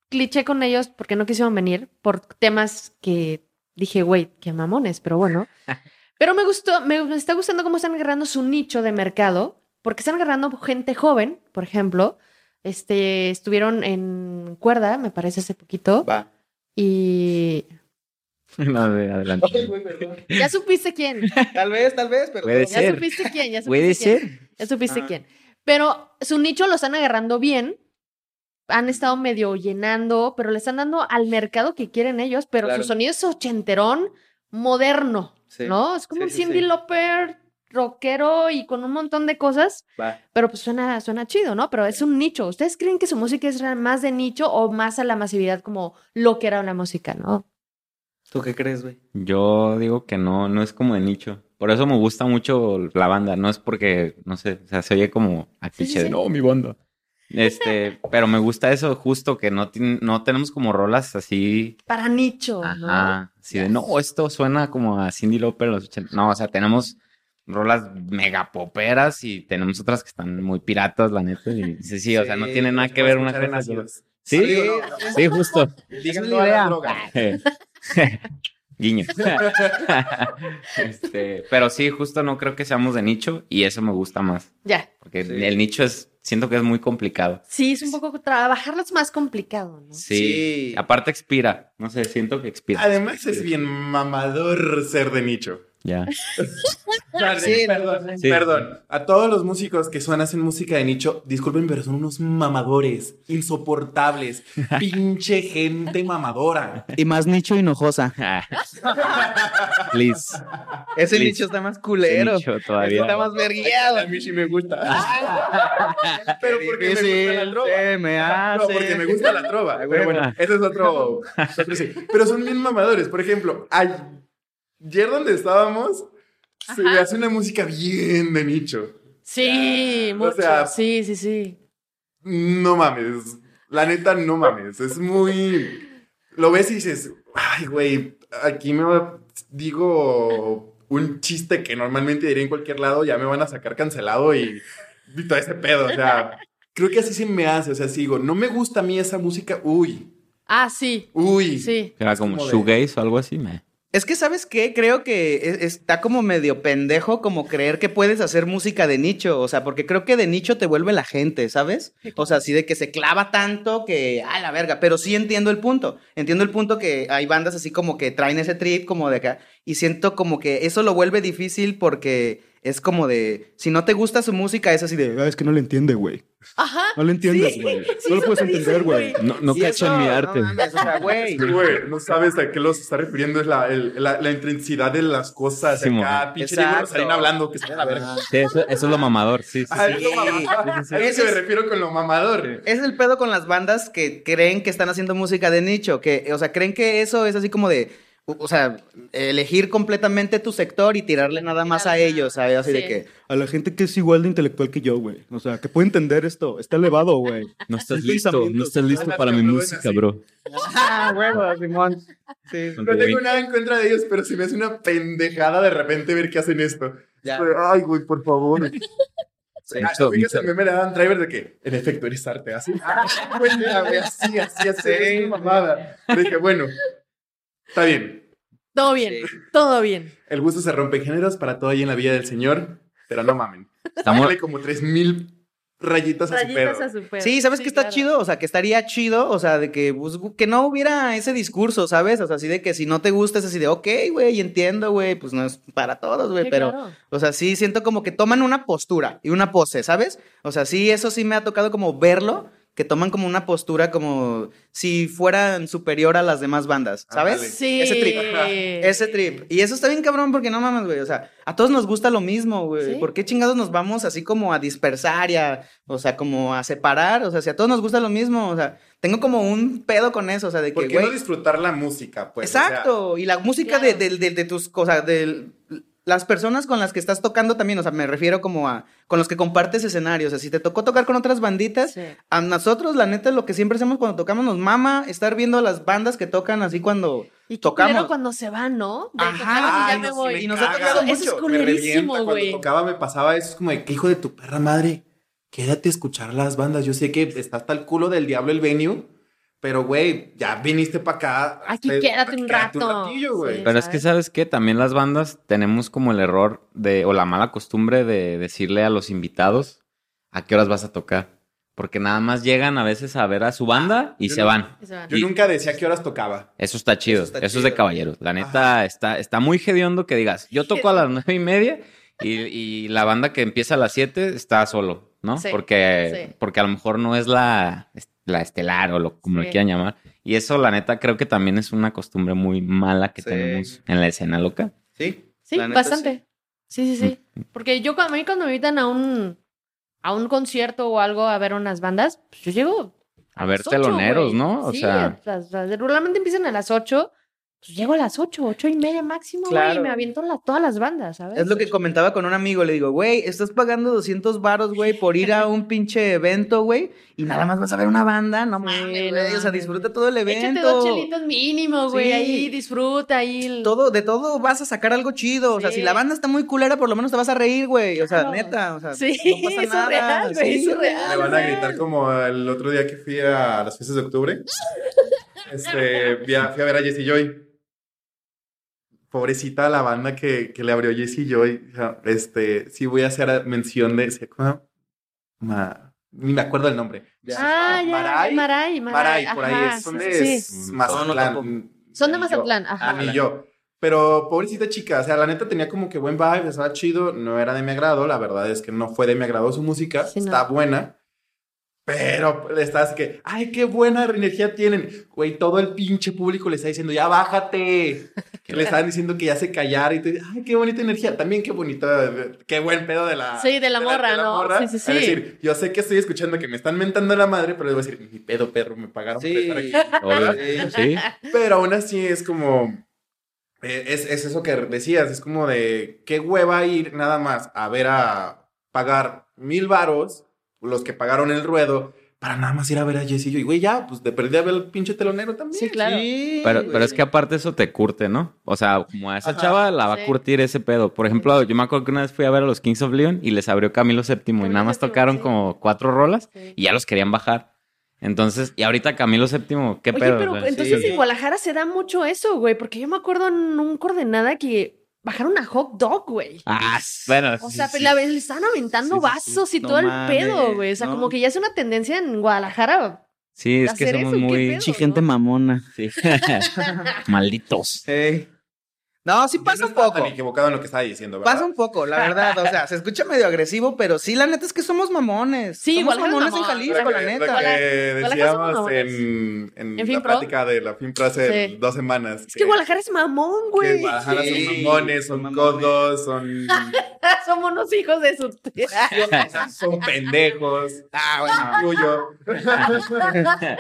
cliché con ellos porque no quisieron venir por temas que dije, güey, qué mamones, pero bueno. Pero me gustó, me, me está gustando cómo están agarrando su nicho de mercado porque están agarrando gente joven, por ejemplo. Este, estuvieron en cuerda, me parece, hace poquito. Va. Y. No, de adelante. Ay, güey. Ya supiste quién. Tal vez, tal vez, pero. Puede Ya ser. supiste quién. Ya supiste Puede quién. ser. Ya supiste Ah. quién. Pero su nicho lo están agarrando bien. Han estado medio llenando, pero le están dando al mercado que quieren ellos. Pero Claro. su sonido es ochenterón moderno, Sí. ¿no? Es como Sí, un Cindy sí. Lauper rockero y con un montón de cosas. Va. Pero pues suena, suena chido, ¿no? Pero es un nicho. ¿Ustedes creen que su música es más de nicho o más a la masividad como lo que era la música, no? ¿Tú qué crees, güey? Yo digo que no, no es como de nicho. Por eso me gusta mucho la banda. No es porque, no sé, o sea, se oye como a Sí, de no, mi banda. Este, pero me gusta eso justo que no, no tenemos como rolas así. Para nicho, ¿no? Ajá. Así de no, esto suena como a Cindy Lauper los 80. No, o sea, tenemos rolas mega poperas y tenemos otras que están muy piratas, la neta. Y sí, sí, o sea, no tiene nada que ver una con-. Sí, sí, justo. Díganlo a la droga. Guiño. este, pero sí, justo no creo que seamos de nicho y eso me gusta más. Ya. Porque Sí. el nicho es, siento que es muy complicado. Sí, es un poco trabajarlo es más complicado, ¿no? Sí. Sí. Aparte expira. No sé, siento que expira. Además es bien mamador ser de nicho. Ya. Sí, perdón, Sí. perdón. A todos los músicos que son hacen música de nicho, disculpen, pero son unos mamadores, insoportables, pinche gente mamadora. Y más nicho hinojosa. Please. Ese Please. nicho está más culero. Ese nicho todavía. Está más vergueado. A mí sí me gusta. pero porque me gusta la trova. me No, hace. porque me gusta la trova. Pero bueno. ese es otro. otro sí. Pero son bien mamadores. Por ejemplo, ayer donde estábamos, se Ajá. hace una música bien de nicho. Sí, mucho. sea- sí, sí, sí. No mames. La neta, no mames. Es muy. Lo ves y dices, ay, güey, aquí me digo un chiste que normalmente diría en cualquier lado, ya me van a sacar cancelado y, y todo ese pedo. O sea, creo que así se me hace. O sea, si digo, no me gusta a mí esa música, uy, Ah, sí, uy. sí. Era como como de- shoegaze o algo así. me- Es que, ¿sabes qué? Creo que es- está como medio pendejo como creer que puedes hacer música de nicho. O sea, porque creo que de nicho te vuelve la gente, ¿sabes? O sea, así de que se clava tanto que, a la verga. Pero sí entiendo el punto. Entiendo el punto que hay bandas así como que traen ese trip como de acá. Y siento como que eso lo vuelve difícil porque es como de, si no te gusta su música, es así de, "Ah, es que no le entiende, güey. Ajá. No lo entiendes, güey. sí, no lo puedes entender, güey. No, no Y cacho en mi arte. No mames, o sea, güey. Sí, güey, no sabes a qué los está refiriendo, es la, el- la, la intensidad de las cosas. Sí, acá, pinche. Diego Rosarín hablando, que está a la verga. Sí, eso, eso es lo mamador. Sí, sí, sí. es lo mamador. A Ese eso me es- refiero con lo mamador. Es el pedo con las bandas que creen que están haciendo música de nicho, que, o sea, creen que eso es así como de, o sea, elegir completamente tu sector y tirarle nada más a Ajá, ellos, ¿sabes? Así de sí. que a la gente que es igual de intelectual que yo, güey. O sea, que puede entender esto, está elevado, güey. No estás listo, no estás listo para mi música, así. bro. Ah, huevo, Simón. Sí. No tengo nada en contra de ellos, pero se me hace una pendejada de repente ver que hacen esto. Ya. Ay, güey, por favor. Ah, fíjate, mucho. el meme de Adam Driver de que, en efecto, eres arte. Así, ah, güey, así, así, así, una mamada. Pero dije, bueno, está bien. Todo bien, todo bien. El gusto se rompe en géneros para todo ahí en la vida del Señor, pero no mamen. Estamos, Dale como tres mil rayitas a su Rayitas pedo. a su pedo. Sí, ¿sabes qué está claro. chido? O sea, que estaría chido, o sea, de que, pues, que no hubiera ese discurso, ¿sabes? O sea, así de que si no te gusta es así de, ok, güey, entiendo, güey, pues no es para todos, güey, Sí, pero... claro. O sea, sí siento como que toman una postura y una pose, ¿sabes? O sea, sí, eso sí me ha tocado como verlo, que toman como una postura como si fueran superior a las demás bandas, ¿sabes? Ándale. Sí. Ese trip. Ese trip. Y eso está bien cabrón porque no mames, güey. O sea, a todos nos gusta lo mismo, güey. Sí. ¿Por qué chingados nos vamos así como a dispersar y a, o sea, como a separar? O sea, si a todos nos gusta lo mismo, o sea, tengo como un pedo con eso, o sea, de ¿Por que, qué no disfrutar la música, pues? O sea, Exacto. y la música Claro. de, de- de- de tus cosas, de las personas con las que estás tocando también, o sea, me refiero como a con los que compartes escenarios. O sea, si te tocó tocar con otras banditas, Sí. a nosotros, la neta, lo que siempre hacemos cuando tocamos nos mama estar viendo las bandas que tocan así cuando Y qué tocamos. cuando se van, ¿no? De Ajá, y ya Ay, me sí voy. me Y nos ha tocado Eso es culerísimo, Cuando güey. tocaba me pasaba eso, es como de que hijo de tu perra madre, quédate a escuchar las bandas. Yo sé que está hasta el culo del diablo el venue, Pero, güey, ya viniste para acá. Aquí quédate un quédate rato. ratillo, güey. Sí. Pero es que, ¿sabes qué? También las bandas tenemos como el error de, o la mala costumbre de decirle a los invitados a qué horas vas a tocar. Porque nada más llegan a veces a ver a su banda y yo se no- van. Yo Y- nunca decía qué horas tocaba. Eso está chido. Eso es de caballeros. La neta está, está muy hediondo que digas, yo toco a las nueve y media y, y la banda que empieza a las siete está solo, ¿no? Sí, porque, sí. porque a lo mejor no es la, la estelar o lo, como le Sí. quieran llamar. Y eso, la neta, creo que también es una costumbre muy mala que Sí. tenemos en la escena loca. Sí. Sí, neta, bastante. Sí, sí, sí. Porque yo, cuando- a mí cuando me invitan a un, a un concierto o algo a ver unas bandas, pues yo llego A ver teloneros. ¿no? O sí, sea, las- las- regularmente empiezan a las 8. Pues llego a las 8, 8 y media máximo, güey, Claro. y me aviento la- todas las bandas, ¿sabes? Es lo que comentaba con un amigo, le digo, güey, estás pagando 200 varos, güey, por ir a un pinche evento, güey, y nada más vas a ver una banda, no mames, güey, o sea, disfruta todo el evento. Échate dos chelitos mínimo, güey, Sí. ahí disfruta, ahí. el- Todo, de todo vas a sacar algo chido, o sea, Sí. si la banda está muy culera, por lo menos te vas a reír, güey, o sea, Claro. neta, o sea, Sí, no pasa nada. real, güey, sí, eso es real. Me van a gritar como el otro día que fui a las fiestas de octubre. Este, fui a, fui a ver a Jesse Joy. Pobrecita la banda que, que le abrió Jesse Joy. O sea, Este, sí voy a hacer mención de. ¿se acuerdan? Ma- ni me acuerdo el nombre. Ah, ya, Maray. Maray, Maray, Maray, por ajá, ahí. Son sí, de sí. S- Mazatlán. No, no Son de yo. Mazatlán, ajá. Ah, ni yo. Pero pobrecita chica, o sea, la neta tenía como que buen vibe, estaba chido, no era de mi agrado, la verdad es que no fue de mi agrado su música, Sí, no. está buena, pero está así que, ay, qué buena energía tienen. Güey, todo el pinche público le está diciendo, ya bájate. Que le estaban diciendo que ya se callara y tú, ay, qué bonita energía. También qué bonita, qué buen pedo de la... Sí, de la morra, ¿no? Sí, sí, sí. Es decir, yo sé que estoy escuchando que me están mentando la madre, pero les voy a decir, mi pedo, perro, me pagaron por Sí. estar aquí. sí. Pero aún así es como. eh, Es, es eso que decías, es como de qué hueva ir nada más a ver a pagar mil varos, los que pagaron el ruedo, para nada más ir a ver a Jessy y güey, ya, pues de perdí a ver al pinche telonero también. Sí, claro. Sí, Pero, güey. pero es que aparte eso te curte, ¿no? O sea, como a esa Ajá. chava la va Sí. a curtir ese pedo. Por ejemplo, yo me acuerdo que una vez fui a ver a los Kings of Leon y les abrió Camilo VII y nada más VII, tocaron sí. como cuatro rolas Sí. y ya los querían bajar. Entonces, y ahorita Camilo VII, ¿qué Oye, pedo? pero entonces sí. en Guadalajara se da mucho eso, güey, porque yo me acuerdo en un coordenada que bajaron a hot dog, güey. Ah, bueno. O sí, sea, sí. pues la vez le estaban aventando Sí, sí, sí. vasos y No todo el pedo, güey. O sea, no. como que ya es una tendencia en Guadalajara. Sí, es que somos eso, ¿qué muy... pedo? Pinche gente mamona. Sí. Malditos. Ey. No, sí pasa no un poco. tan equivocado en lo que estaba diciendo, ¿verdad? Pasa un poco, la verdad. O sea, se escucha medio agresivo, pero sí, la neta es que somos mamones. Sí, somos mamones en. Jalisco, la que- neta. Lo que decíamos en, en, ¿En la plática de la FinPro hace Sí. dos semanas. Es que Guadalajara es mamón, que güey. Guadalajara Sí, son mamones, son son codos, son, Somos unos hijos de su... son pendejos. Ah, bueno. Tuyo.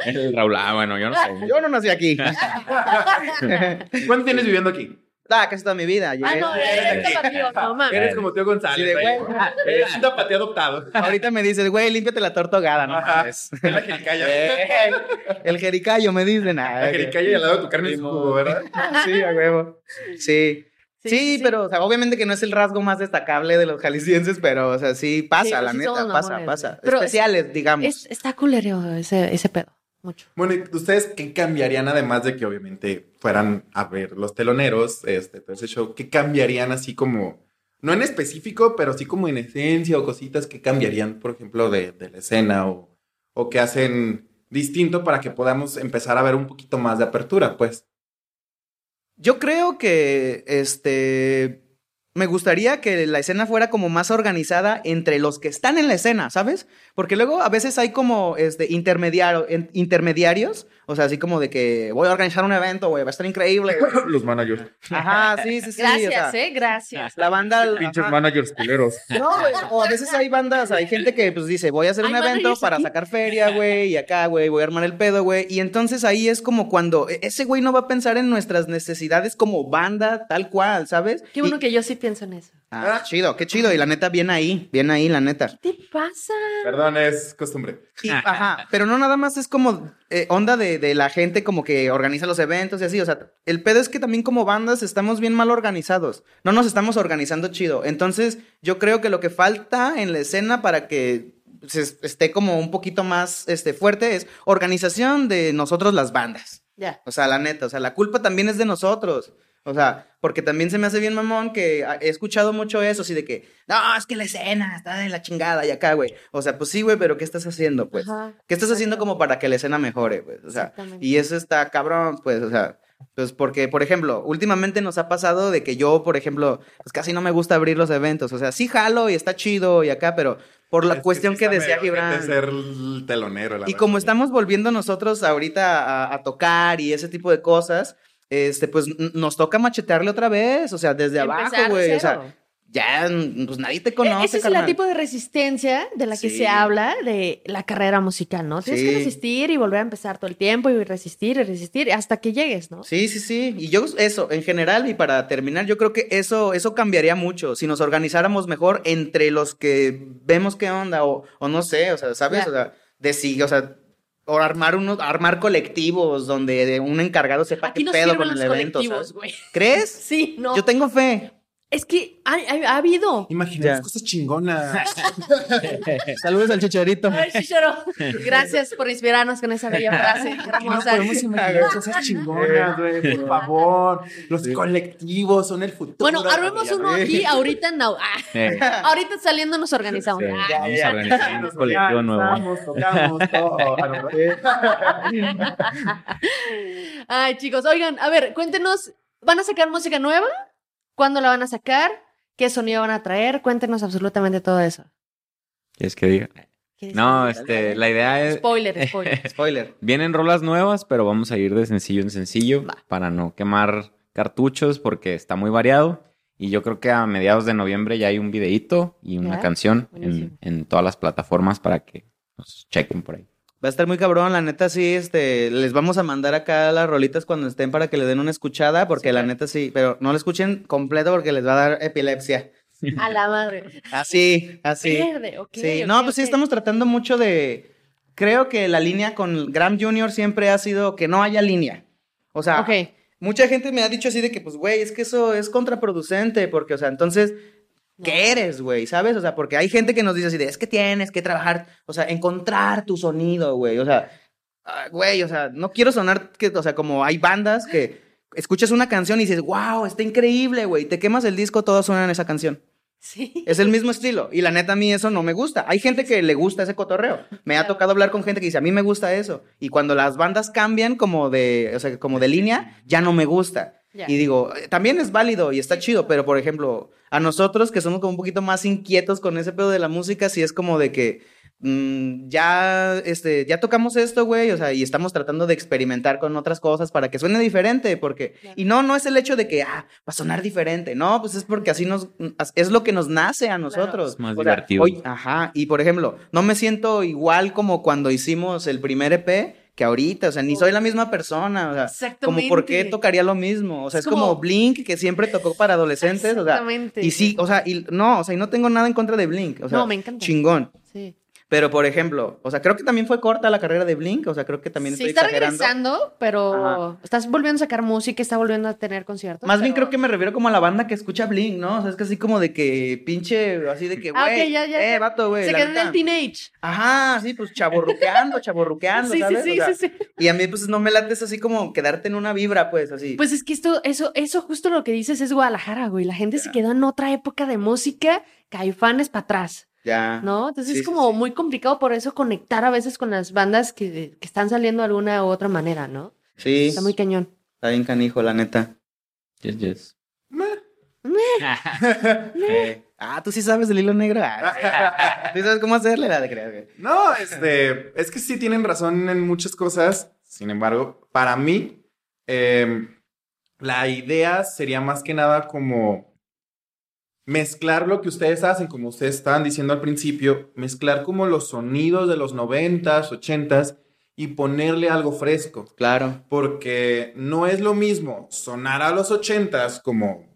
El Raúl, ah, bueno, yo no sé. Yo no nací aquí. ¿Cuánto tienes viviendo aquí? Ah, casi toda mi vida. Ah, Llegué- no, eres tapatío, no mames. Eres como Tío González. Sí, de güey. güey. Eres un tapateo adoptado. Ahorita me dices, güey, límpiate la torta ahogada, no mames. Es la jericaya. El jericayo me dicen. Ah, La jericaya y al lado de tu carne en su jugo, ¿verdad? Sí, a huevo. Sí. Sí, pero, o sea, obviamente que no es el rasgo más destacable de los jaliscienses, pero, o sea, sí pasa, Sí, la sí neta, pasa, pasa. es- Especiales, digamos. Es- está culero ese, ese pedo. Mucho. Bueno, ¿y ustedes qué cambiarían además de que obviamente fueran a ver los teloneros, este, todo ese show? ¿Qué cambiarían así como, no en específico, pero sí como en esencia o cositas que cambiarían, por ejemplo, de, de la escena o, o que hacen distinto para que podamos empezar a ver un poquito más de apertura, pues? Yo creo que, este, me gustaría que la escena fuera como más organizada entre los que están en la escena, ¿sabes? Porque luego a veces hay como, este, intermediario, intermediarios, o sea, así como de que voy a organizar un evento, güey, va a estar increíble. Los managers. Ajá, sí, sí, sí. Gracias, o sea, eh, gracias. La banda... ajá. managers culeros. No, güey. O a veces hay bandas, hay gente que pues dice, voy a hacer ¿Hay un evento para aquí? sacar feria, güey, y acá, güey, voy a armar el pedo, güey. Y entonces ahí es como cuando e- ese güey no va a pensar en nuestras necesidades como banda, tal cual, ¿sabes? Qué bueno Y- que yo sí pienso en eso. Ah, chido, qué chido. Y la neta, bien ahí, bien ahí, la neta. ¿Qué te pasa? Perdón, es costumbre. Y, ajá, pero no nada más es como eh, onda de, de la gente como que organiza los eventos y así. O sea, el pedo es que también como bandas estamos bien mal organizados. No nos estamos organizando chido. Entonces, yo creo que lo que falta en la escena para que se- esté como un poquito más este, fuerte es organización de nosotros las bandas. Ya. O sea, la neta, o sea, la culpa también es de nosotros. O sea, porque también se me hace bien mamón que he escuchado mucho eso, así de que, no, es que la escena está de la chingada y acá, güey. O sea, pues sí, güey, pero ¿qué estás haciendo, pues? Ajá, ¿Qué estás haciendo como para que la escena mejore, pues? O sea, y eso está cabrón, pues, o sea, pues porque, por ejemplo, últimamente nos ha pasado de que yo, por ejemplo, pues casi no me gusta abrir los eventos. O sea, sí jalo y está chido y acá, pero por la Es cuestión sí que, decía Gibran. ojete ser el telonero. la Y verdad. como estamos volviendo nosotros ahorita a, a tocar y ese tipo de cosas, este, pues nos toca machetearle otra vez, o sea, desde abajo, Empezar güey. O sea, ya, mm, pues nadie te conoce. Ese es el tipo de resistencia de la que Sí. se habla de la carrera musical, ¿no? Tienes que resistir y volver a empezar todo el tiempo y resistir y resistir hasta que llegues, ¿no? Sí, sí, sí. Y yo, eso, en general, y para terminar, yo creo que eso, eso cambiaría mucho si nos organizáramos mejor entre los que vemos qué onda, o, o no sé, o sea, ¿sabes? O sea, de sí, o sea, o armar unos, armar colectivos donde un encargado sepa Aquí qué no pedo con el evento. ¿sabes? ¿Crees? Sí, no. Yo tengo fe. Es que ha, ha- ha habido. Imaginemos Ya. cosas chingonas. Saludos al chicharito. Ay, Chicharo, gracias por inspirarnos con esa bella frase No podemos imaginar cosas chingonas, güey, por favor. Los colectivos son el futuro. Bueno, armemos uno aquí ahorita en Nau- ah, ahorita saliendo nos organizamos. sí, Ah, ya, vamos ya. a organizar un colectivo nuevo. Danzamos, tocamos, todo. No, Ay, chicos, oigan, a ver, cuéntenos, ¿van a sacar música nueva? ¿Cuándo la van a sacar? ¿Qué sonido van a traer? Cuéntenos absolutamente todo eso. ¿Quieres que diga? ¿Quieres No, este, la idea es... Spoiler, spoiler. Spoiler. Vienen rolas nuevas, pero vamos a ir de sencillo en sencillo Va. para no quemar cartuchos porque está muy variado. Y yo creo que a mediados de noviembre ya hay un videíto y una Ya, canción en, en todas las plataformas para que nos chequen por ahí. Va a estar muy cabrón, la neta sí, este, les vamos a mandar acá las rolitas cuando estén para que le den una escuchada, porque la neta sí, pero no la escuchen completo porque les va a dar epilepsia. A la madre. Así, así. Verde, ok. Sí, no, pues sí, estamos tratando mucho de, creo que la línea con Graham Jr. siempre ha sido que no haya línea. O sea, mucha gente me ha dicho así de que, pues, güey, es que eso es contraproducente, porque, o sea, entonces, ¿qué eres, güey? ¿Sabes? O sea, porque hay gente que nos dice así de, es que tienes que trabajar, o sea, encontrar tu sonido, güey. O sea, ah, güey, o sea, no quiero sonar que, o sea, como hay bandas que escuchas una canción y dices, wow, está increíble, güey. Te quemas el disco, todos suenan esa canción. Sí. Es el mismo estilo. Y la neta, a mí eso no me gusta. Hay gente que le gusta ese cotorreo. Me ha tocado hablar con gente que dice, a mí me gusta eso. Y cuando las bandas cambian como de, o sea, como de línea, ya no me gusta. Y digo, eh, también es válido y está chido, pero por ejemplo, a nosotros que somos como un poquito más inquietos con ese pedo de la música, sí es como de que mm, ya, este, ya tocamos esto, güey, o sea, y estamos tratando de experimentar con otras cosas para que suene diferente, porque, Claro. y no, no es el hecho de que, ah, va a sonar diferente, no, pues es porque así nos, es lo que nos nace a nosotros. Es más O sea, divertido. hoy- ajá, y por ejemplo, no me siento igual como cuando hicimos el primer EP que ahorita, o sea, ni soy la misma persona, o sea, como por qué Exactamente. tocaría lo mismo, o sea, Es es como, como- Blink que siempre tocó para adolescentes, o sea, Exactamente. y sí, o sea, y no, o sea, y no tengo nada en contra de Blink, o sea, No, me encanta. chingón. Sí. Pero por ejemplo, o sea, creo que también fue corta la carrera de Blink, o sea, creo que también Sí, estoy está exagerando. regresando, pero Ajá. estás volviendo a sacar música, está volviendo a tener conciertos. Más bien creo que me refiero como a la banda que escucha Blink, ¿no? O sea, es que así como de que pinche, así de que, güey, Ah, ok, ya, ya. eh, vato, güey. Se quedó en el teenage. Ajá, sí, pues chaborruqueando, chaborruqueando, Sí, sí, ¿sabes? sí, O sea, sí, sí. Y a mí, pues, no me late es así como quedarte en una vibra, pues, así. Pues es que esto, eso, eso justo lo que dices es Guadalajara, güey. La gente se quedó en otra época de música, caifanes para atrás, ya. ¿no? Entonces Sí, es como sí. muy complicado por eso conectar a veces con las bandas que, que están saliendo de alguna u otra manera, ¿no? Sí, Está muy cañón. está bien canijo, la neta. Yes, yes. Ah, tú sí sabes del hilo negro. Ah, tú sabes cómo hacerle la de creer. No, este, es que sí tienen razón en muchas cosas. Sin embargo, para mí, em, la idea sería más que nada como mezclar lo que ustedes hacen, como ustedes estaban diciendo al principio, mezclar como los sonidos de los noventas, ochentas y ponerle algo fresco. Claro. Porque no es lo mismo sonar a los ochentas como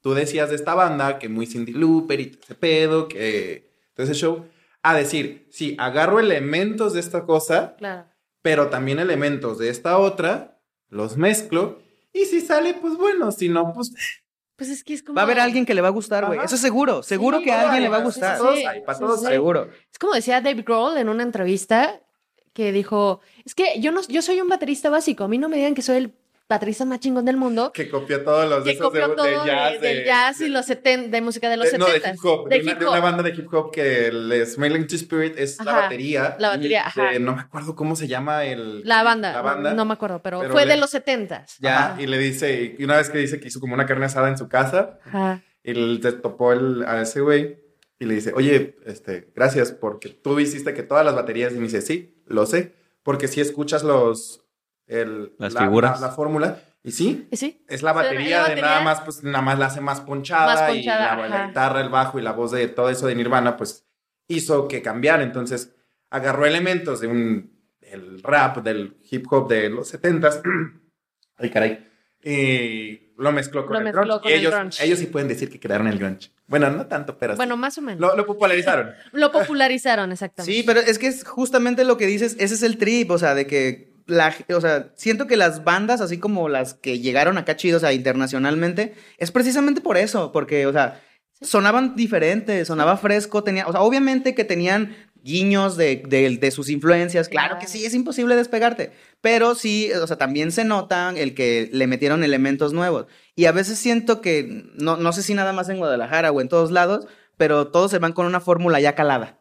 tú decías de esta banda, que muy Cindy Looper y todo ese pedo, que todo ese show, a decir, sí, agarro elementos de esta cosa, Claro. pero también elementos de esta otra, los mezclo, y si sale, pues bueno, si no, pues Pues es que es como. Va a haber alguien que le va a gustar, güey. Eso es seguro. Seguro Sí, que a alguien le va a gustar. Todos Sí, hay, para todos hay. Seguro. Es como decía Dave Grohl en una entrevista que dijo: Es que yo no, yo soy un baterista básico. A mí no me digan que soy el baterista más chingón del mundo. Que copió todos los de Que esos de, copió de todo de- jazz. del jazz y los 70, de música de los de- no, 70. de hip hop. De, una, de una banda de hip hop que el Smelling to Spirit es la Ajá, batería. la batería, de- ajá. no me acuerdo cómo se llama el. La banda, La banda. No me acuerdo, pero, Pero fue le- de los 70. Ya. Ajá, y le dice, y una vez que dice que hizo como una carne asada en su casa, Ajá. y le topó el- a ese güey, y le dice, oye, este, gracias porque tú hiciste que todas las baterías, y me dice, sí, lo sé, porque si escuchas los, el, Las la- figuras. la, la fórmula, y sí, ¿Y sí? es la Sí, batería la de batería. nada más, pues nada más la hace más ponchada, Más y la, la guitarra, el bajo y la voz de todo eso de Nirvana, pues hizo que cambiara. Entonces agarró elementos de un el rap, del hip hop de los 70s. Ay, caray. Y lo mezcló con Lo el mezcló grunge. con y el ellos, grunge. ellos sí pueden decir que crearon el grunge. Bueno, no tanto, pero sí. Bueno, más o menos. lo, lo popularizaron. Lo popularizaron, exactamente. Sí, pero es que es justamente lo que dices, ese es el trip, o sea, de que la, o sea, siento que las bandas, así como las que llegaron acá chidos, o sea, internacionalmente, es precisamente por eso, porque, o sea, sonaban diferentes, sonaba fresco, tenía, o sea, obviamente que tenían guiños de, de- de sus influencias, claro Claro. que sí, es imposible despegarte, pero sí, o sea, también se nota el que le metieron elementos nuevos. Y a veces siento que, no, no sé si nada más en Guadalajara o en todos lados, pero todos se van con una fórmula ya calada.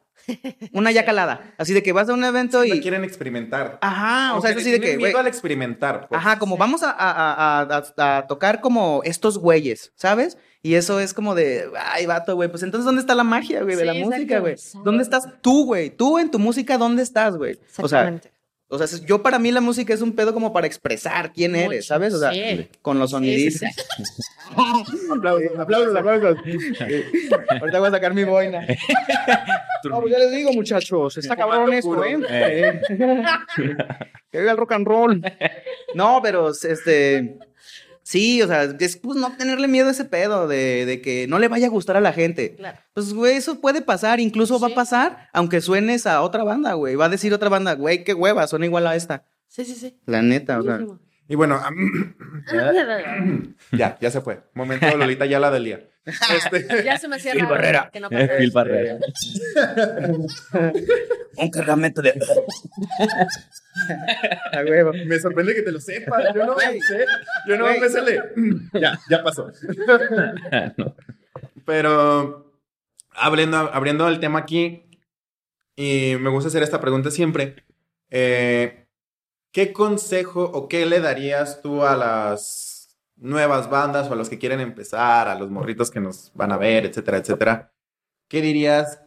Una ya calada. Así de que vas a un evento y. quieren experimentar. Ajá, o sea, es así de que, miedo al experimentar. pues. Ajá, como vamos a, a- a- a- a tocar como estos güeyes, ¿sabes? Y eso es como de, ay, vato, güey, pues entonces, ¿dónde está la magia, güey, de Sí, la música, güey? ¿Dónde estás tú, güey? Tú en tu música, ¿dónde estás, güey? O sea, Exactamente. O sea, yo para mí la música es un pedo como para expresar quién eres, Mucho, ¿sabes? O sea, sí. con los sí, sí. Aplausos, aplausos, aplausos. Ahorita voy a sacar mi boina. No, pues ya les digo, muchachos, está cabrón esto, puro. ¿eh? que viva el rock and roll. No, pero este. Sí, o sea, es pues no tenerle miedo a ese pedo de, de que no le vaya a gustar a la gente. Claro. Pues, güey, eso puede pasar, incluso va a pasar, aunque suenes a otra banda, güey. Va a decir otra banda, güey, qué hueva, suena igual a esta. Sí, sí, sí. La neta, o sea. Y bueno, ya, ya se fue. Momento Lolita ya la del día. Este, Ya se me hacía Phil Barrera. que no Phil. Barrera. Un cargamento de. a huevo. me sorprende que te lo sepas. Yo no me sé. Yo no me sé leer. Ya, ya pasó. No. Pero abriendo, abriendo el tema aquí, y me gusta hacer esta pregunta siempre. eh, ¿Qué consejo o qué le darías tú a las nuevas bandas o a los que quieren empezar, a los morritos que nos van a ver, etcétera, etcétera? ¿Qué dirías?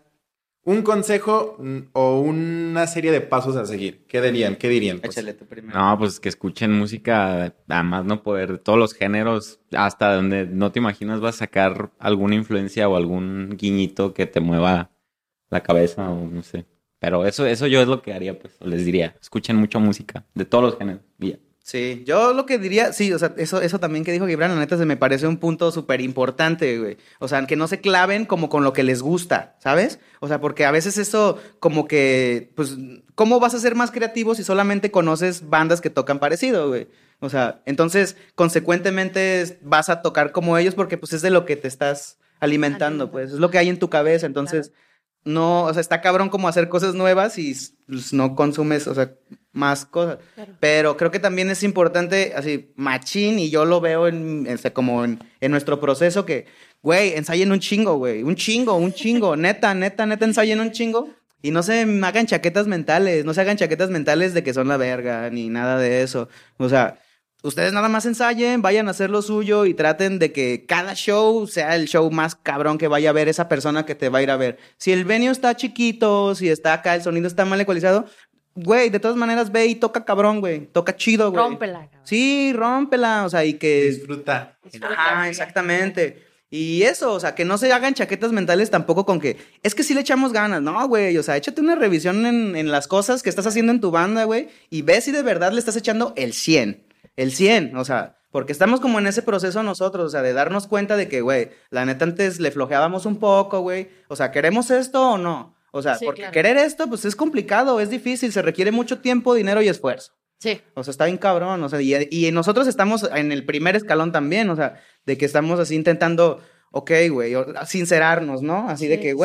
Un consejo mm, o una serie de pasos a seguir. ¿Qué dirían? ¿Qué dirían? Pues, Échale tú primero. No, pues que escuchen música, además no poder, de todos los géneros, hasta donde no te imaginas vas a sacar alguna influencia o algún guiñito que te mueva la cabeza o no sé. Pero eso, eso yo es lo que haría, pues, o les diría, escuchen mucha música, de todos los géneros. Sí, yo lo que diría, sí, o sea, eso, eso también que dijo Gibran, la neta se me parece un punto súper importante, güey. O sea, que no se claven como con lo que les gusta, ¿sabes? O sea, porque a veces eso como que, pues, ¿cómo vas a ser más creativo si solamente conoces bandas que tocan parecido, güey? O sea, entonces, consecuentemente vas a tocar como ellos porque pues es de lo que te estás alimentando, Alimentando. pues, es lo que hay en tu cabeza, entonces... No, o sea, está cabrón como hacer cosas nuevas y pues, no consumes, o sea, más cosas. Claro. Pero creo que también es importante, así, machín, y yo lo veo en, en- como en, en nuestro proceso que, güey, ensayen un chingo, güey, un chingo, un chingo, neta, neta, neta, ensayen un chingo. Y no se hagan chaquetas mentales, no se hagan chaquetas mentales de que son la verga, ni nada de eso. O sea, ustedes nada más ensayen, vayan a hacer lo suyo y traten de que cada show sea el show más cabrón que vaya a ver esa persona que te va a ir a ver. Si el venue está chiquito, si está acá, el sonido está mal ecualizado, güey, de todas maneras ve y toca cabrón, güey. Toca chido, güey. Rómpela, cabrón. Sí, rómpela, o sea, y que... Disfruta. Ajá, exactamente. Y eso, o sea, que no se hagan chaquetas mentales tampoco con que, es que sí le echamos ganas, no, güey, o sea, échate una revisión en, en las cosas que estás haciendo en tu banda, güey, y ve si de verdad le estás echando el 100, el 100, o sea, porque estamos como en ese proceso nosotros, o sea, de darnos cuenta de que, güey, la neta antes le flojeábamos un poco, güey, o sea, ¿queremos esto o no? O sea, Sí, porque claro. querer esto, pues es complicado, es difícil, se requiere mucho tiempo, dinero y esfuerzo. Sí. O sea, está bien cabrón. O sea, y, y nosotros estamos en el primer escalón también. O sea, de que estamos así intentando, ok, güey, o- sincerarnos, ¿no? Así de que, sí.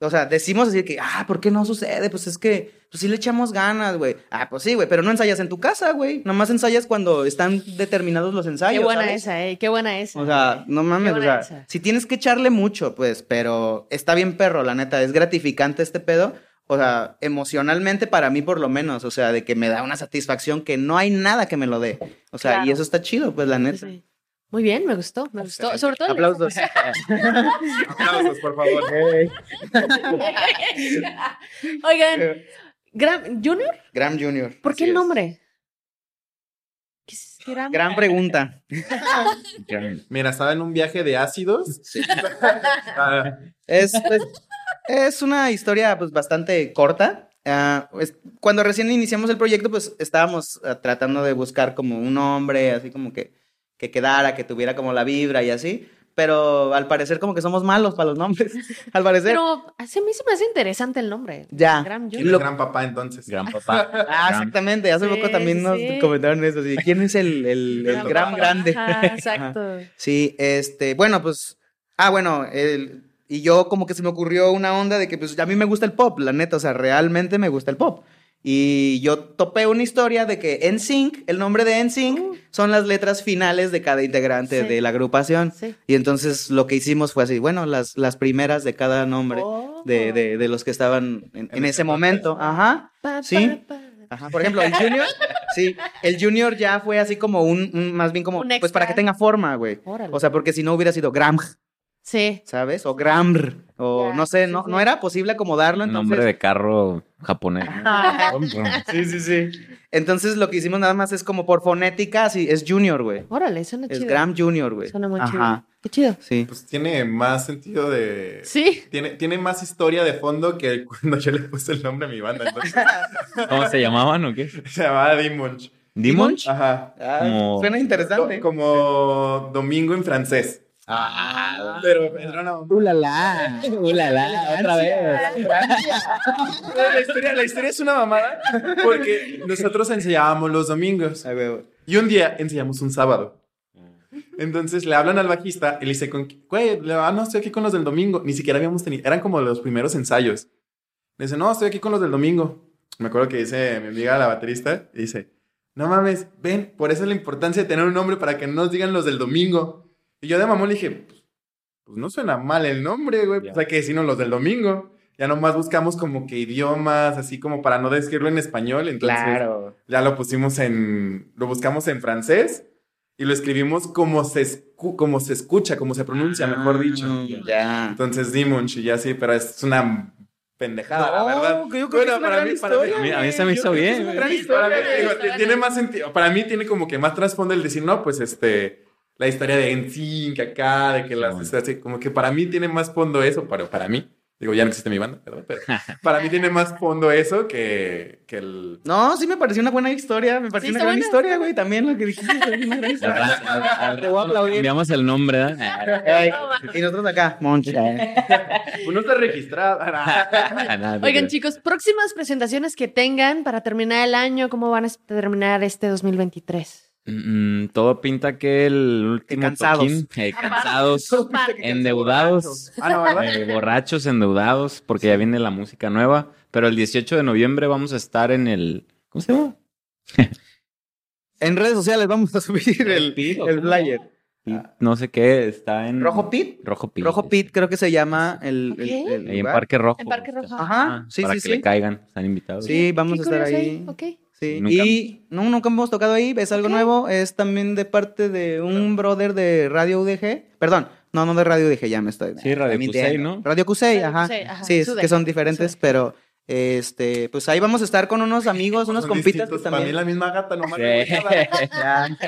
O sea, decimos así que, ah, ¿por qué no sucede? Pues es que, pues sí le echamos ganas, güey. Ah, pues sí, güey, pero no ensayas en tu casa, güey. Nomás ensayas cuando están determinados los ensayos. Qué buena ¿sabes? esa, eh. Qué buena esa. O sea, no mames, o sea, esa. si tienes que echarle mucho, pues, pero está bien perro, la neta, es gratificante este pedo. O sea, emocionalmente para mí por lo menos, o sea, de que me da una satisfacción que no hay nada que me lo dé. O sea, y eso está chido, pues, la neta. sí. Muy bien, me gustó, me gustó. Sobre todo. Aplausos. Aplausos, por favor. Oigan, Gram Junior, Graham Jr. ¿por qué el nombre? Gran pregunta. Mira, estaba en un viaje de ácidos. Ah, Es, pues, es una historia pues bastante corta. Ah, cuando recién iniciamos el proyecto, pues estábamos ah, tratando de buscar como un nombre, así como que, que quedara, que tuviera como la vibra y así. Pero al parecer como que somos malos para los nombres. al parecer. Pero a mí se me hace interesante el nombre. Ya. ¿Quién es gran papá entonces? Gran papá. Ah, Gran- exactamente. Hace Sí, poco también sí, nos sí. comentaron eso. así, ¿Quién es el, el, el gran papá. grande? Ajá, exacto. Sí, este, bueno, pues, ah, bueno, el, y yo como que se me ocurrió una onda de que pues a mí me gusta el pop, la neta, o sea, realmente me gusta el pop. Y yo topé una historia de que NSYNC, el nombre de NSYNC, Uh. son las letras finales de cada integrante Sí. de la agrupación. Sí. Y entonces lo que hicimos fue así, bueno, las, las primeras de cada nombre Oh. de, de, de los que estaban en, ese momento. Ajá. Pa, Sí. pa, pa. Ajá, por ejemplo, el Junior, sí, el Junior ya fue así como un, un- más bien como, Un pues para que tenga forma, güey. O sea, porque si no hubiera sido Gram, Sí. ¿sabes? O Gramr, o no sé, sí, no, sí. no era posible acomodarlo, entonces... Nombre de carro japonés. Sí, sí, sí. Entonces lo que hicimos nada más es como por fonética, así, es Junior, güey. Órale, suena Es chido. Gram Junior, güey. Suena muy Ajá, chido. Qué chido. sí. Pues tiene más sentido de. Sí. Tiene, tiene más historia de fondo que cuando yo le puse el nombre a mi banda. Entonces, ¿Cómo se llamaban o qué? se llamaba Dimunch. ¿Demon? Ajá. Ah, Como- Suena interesante. Como domingo en francés. Ah, Pero era una- ¡Ulala! ¡Ulala! Otra vez. La historia, la historia es una mamada porque nosotros ensayábamos los domingos y un día ensayamos un sábado. Entonces le hablan al bajista y le dice, con, güey, ah, no, estoy aquí con los del domingo. Ni siquiera habíamos tenido, eran como los primeros ensayos. Le dice, no, estoy aquí con los del domingo. Me acuerdo que dice mi amiga, la baterista, y dice, no mames, ven, por eso es la importancia de tener un nombre para que no nos digan los del domingo. Y yo de mamón le dije, pues, pues no suena mal el nombre, güey, pues hay que decirnos los del domingo. Ya nomás buscamos como que idiomas, así como para no decirlo en español. Entonces, Claro. ya lo pusimos en, lo buscamos en francés y lo escribimos como se, escu- como se escucha, como se pronuncia, mejor dicho. Ah, Ya. Entonces Dimunch y ya sí, pero es una pendejada, la No, verdad. que yo creo que es una gran historia, A mí, a mí se me hizo bien. gran Para mí, digo, tiene más sentido. Para mí tiene como que más trasfondo el decir, no, pues este, la historia de NSYNC acá, de que las, bueno. así, como que para mí tiene más fondo eso, pero para mí, digo, ya no existe mi banda, ¿verdad? Pero para mí tiene más fondo eso que, que el... No, sí me pareció una buena historia, me pareció Sí, una gran buena, historia, güey, también lo que dijiste. es una gran historia. Te voy a aplaudir. Enviamos el nombre, ¿verdad? Ay, y nosotros acá, Monch. Uno está registrado. Oigan, chicos, próximas presentaciones que tengan para terminar el año, ¿cómo van a terminar este 2023? Mm, todo pinta que el último cansados. toquín, eh, cansados, endeudados, Ah, no, ¿verdad? eh, borrachos, endeudados, porque ya viene la música nueva. Pero el 18 de noviembre vamos a estar en el. ¿Cómo se llama? En redes sociales vamos a subir el, Pit, ¿o el flyer. Pit, No sé qué, está en. ¿Rojo Pit? Rojo Pit. Rojo Pit creo que se llama el, el- Ok. el Ahí en. Parque Rojo. En Parque Rojo. Ajá, sí, para sí, que sí. le caigan, están invitados. Sí, vamos a estar ahí. Ok. Sí, Nunca- y no, nunca hemos tocado ahí, es algo nuevo, es también de parte de un brother de Radio UDG, perdón, no, no de Radio UDG, ya me estoy. Sí, Radio. Cusey, ¿no? Radio Cusey, ajá. Ajá, Sí, es que son diferentes, Sude. pero este, pues ahí vamos a estar con unos amigos, unos Son compitas que distintos. Para mí también. la misma gata, nomás. Sí.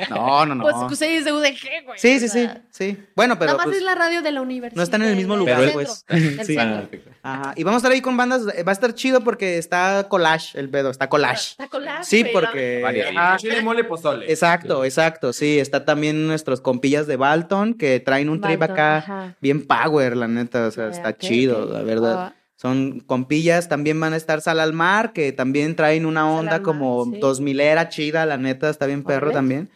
No, no, no. Pues Cusey es de UDG, güey. sí, sí, sí, sí. Bueno, pero Nada más pues, es la radio de la universidad. no están en el mismo lugar, del pues. centro, Sí. centro. ajá, y vamos a estar ahí con bandas, eh, va a estar chido porque está collage el pedo, está collage. Está collage, Sí, porque Chile, mole, pozole. Exacto, exacto, sí, está también nuestros compillas de Balton que traen un trip Balton, acá ajá. bien power, la neta, o sea, Ya, está chido, la verdad. Ah, Son compillas, también van a estar Sal al Mar, que también traen una onda como sí. 2000 era chida, la neta, está bien perro también.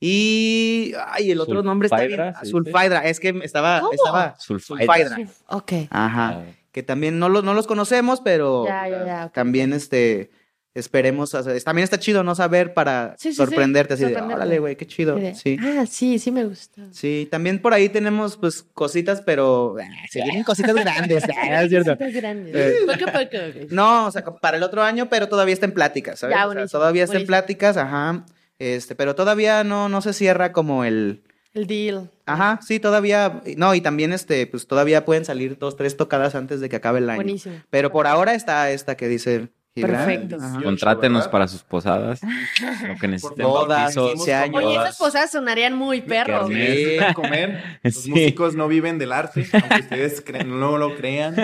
Y, ay, el otro nombre está bien, Sulfaidra, ¿sí Sulfaidra, es que estaba, ¿Cómo? estaba, Sulfaidra. Sulfaidra. Ok. Ajá, que también no, los no los conocemos, pero Ya, ya, ya. también este esperemos, o sea, también está chido no saber para Sí, sí, sí, sorprenderte así de, sorprenderte. órale, güey, qué chido. Sí, de- Sí. Ah, sí, sí me gusta. Sí, también por ahí tenemos pues cositas, pero ah, se vienen cositas grandes, es cierto. Cositas grandes. Eh. Poco poco. No, o sea, para el otro año, pero todavía está en pláticas, ¿sabes? Ya, O sea, buenísimo, todavía está en pláticas, ajá. Este, pero todavía no, no se cierra como el. El deal. Ajá, sí, todavía. No, y también este, pues todavía pueden salir dos, tres tocadas antes de que acabe el año. Buenísimo. Pero por ahora está esta que dice. Perfecto. Ajá. Contrátenos para sus posadas. Lo que necesiten. bodas, bautizos, 15 años. Oye, esas posadas sonarían muy perros. Sí, comer. Los Sí. músicos no viven del arte, aunque ustedes no lo crean.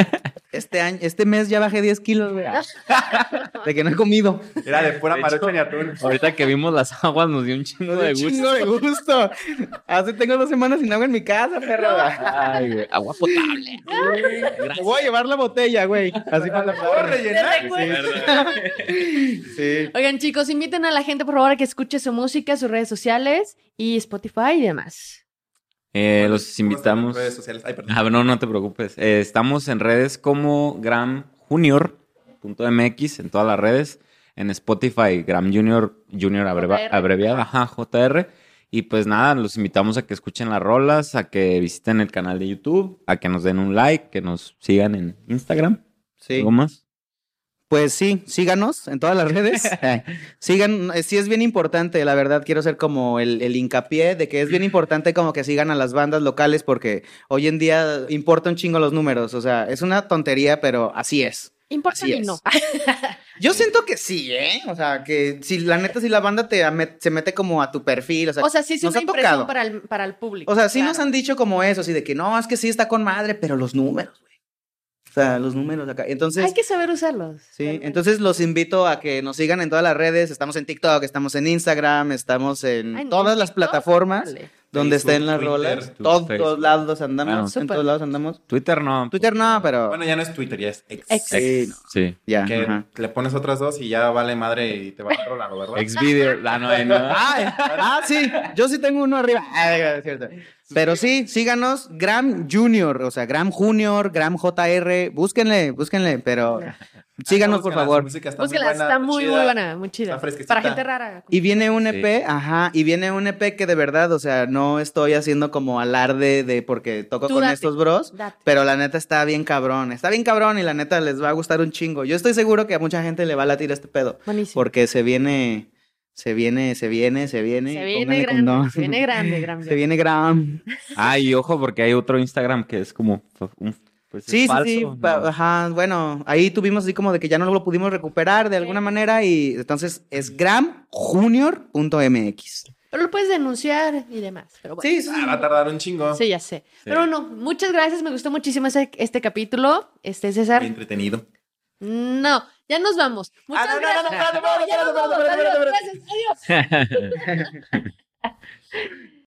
Este año, este mes ya bajé 10 kilos, güey. De que no he comido. Era de pura De marucha ni atún. Ahorita que vimos las aguas nos dio un chingo de Un gusto. chingo de gusto. Hace tengo dos semanas sin agua en mi casa, perro. Ay, güey, agua potable. Voy a llevar la botella, güey. Así para la ¿Puedo rellenar? Recuerdo. Sí. Oigan, chicos, inviten a la gente, por favor, a que escuche su música, sus redes sociales y Spotify y demás. Eh, los ¿Cómo están invitamos. redes sociales? Ay, perdón. Ah, no, no te preocupes. Eh, estamos en redes como gramjunior.mx en todas las redes. En Spotify, Gram Junior, Junior abreva- abreviada, ajá, JR. Y pues nada, los invitamos a que escuchen las rolas, a que visiten el canal de YouTube, a que nos den un like, que nos sigan en Instagram. Sí. ¿Algo más? Pues sí, síganos en todas las redes. Sigan, eh, sí es bien importante, la verdad, quiero ser como el, el hincapié de que es bien importante como que sigan a las bandas locales porque hoy en día importa un chingo los números, o sea, es una tontería, pero así es. Importa y no. Yo siento que sí, ¿eh? O sea, que si la neta, si la banda te se mete como a tu perfil, o sea, O sea, sí es nos una ha impresión tocado. para el, para el público. O sea, sí claro. nos han dicho como eso, así de que no, es que sí está con madre, pero los números, güey. O sea, los números acá. Entonces, Hay que saber usarlos. Sí, realmente. entonces los invito a que nos sigan en todas las redes. Estamos en TikTok, estamos en Instagram, estamos en Ay, todas ¿en las TikTok? plataformas. Donde Facebook, estén las Twitter, rolas. Todos, Facebook. todos lados andamos, Bueno. en Súper. todos lados andamos. Twitter no. Twitter no, pero Bueno, ya no es Twitter, ya es ex. Ex. sí, no, Sí. ya. Que ajá. le pones otras dos y ya vale madre y te va a otro lado, ¿verdad? Xvideo. Ah, no. Ah, ah, sí, yo sí tengo uno arriba. Ah, es cierto. Pero sí, síganos, Gram Junior, o sea, Gram Junior, Gram JR, búsquenle, búsquenle, pero síganos por favor. música está muy buena, está muy, chida. muy buena, muy chida. está. Para gente rara. Y viene un Sí. EP, ajá, y viene un EP que de verdad, o sea, no estoy haciendo como alarde de porque toco Tú con date. estos bros, Date. pero la neta está bien cabrón, está bien cabrón y la neta les va a gustar un chingo. Yo estoy seguro que a mucha gente le va a latir este pedo, Buenísimo. porque se viene, se viene, se viene, se viene. se viene grande, se viene grande, grande. Se viene Gram. Ah, y ojo, porque hay otro Instagram que es como. un- pues, Sí, sí, falso, sí. ¿no? pa- Ajá, bueno, ahí tuvimos así como de que ya no lo pudimos recuperar de alguna Sí. manera y entonces es gramjunior.mx. Pero lo puedes denunciar y demás. Pero bueno. Sí, sí, Ah, va a tardar un chingo. Sí, ya sé. Pero bueno, muchas gracias. Me gustó muchísimo ese- este capítulo. Este, César. Muy entretenido. No, ya nos vamos. Muchas Ah, no, no, no, gracias.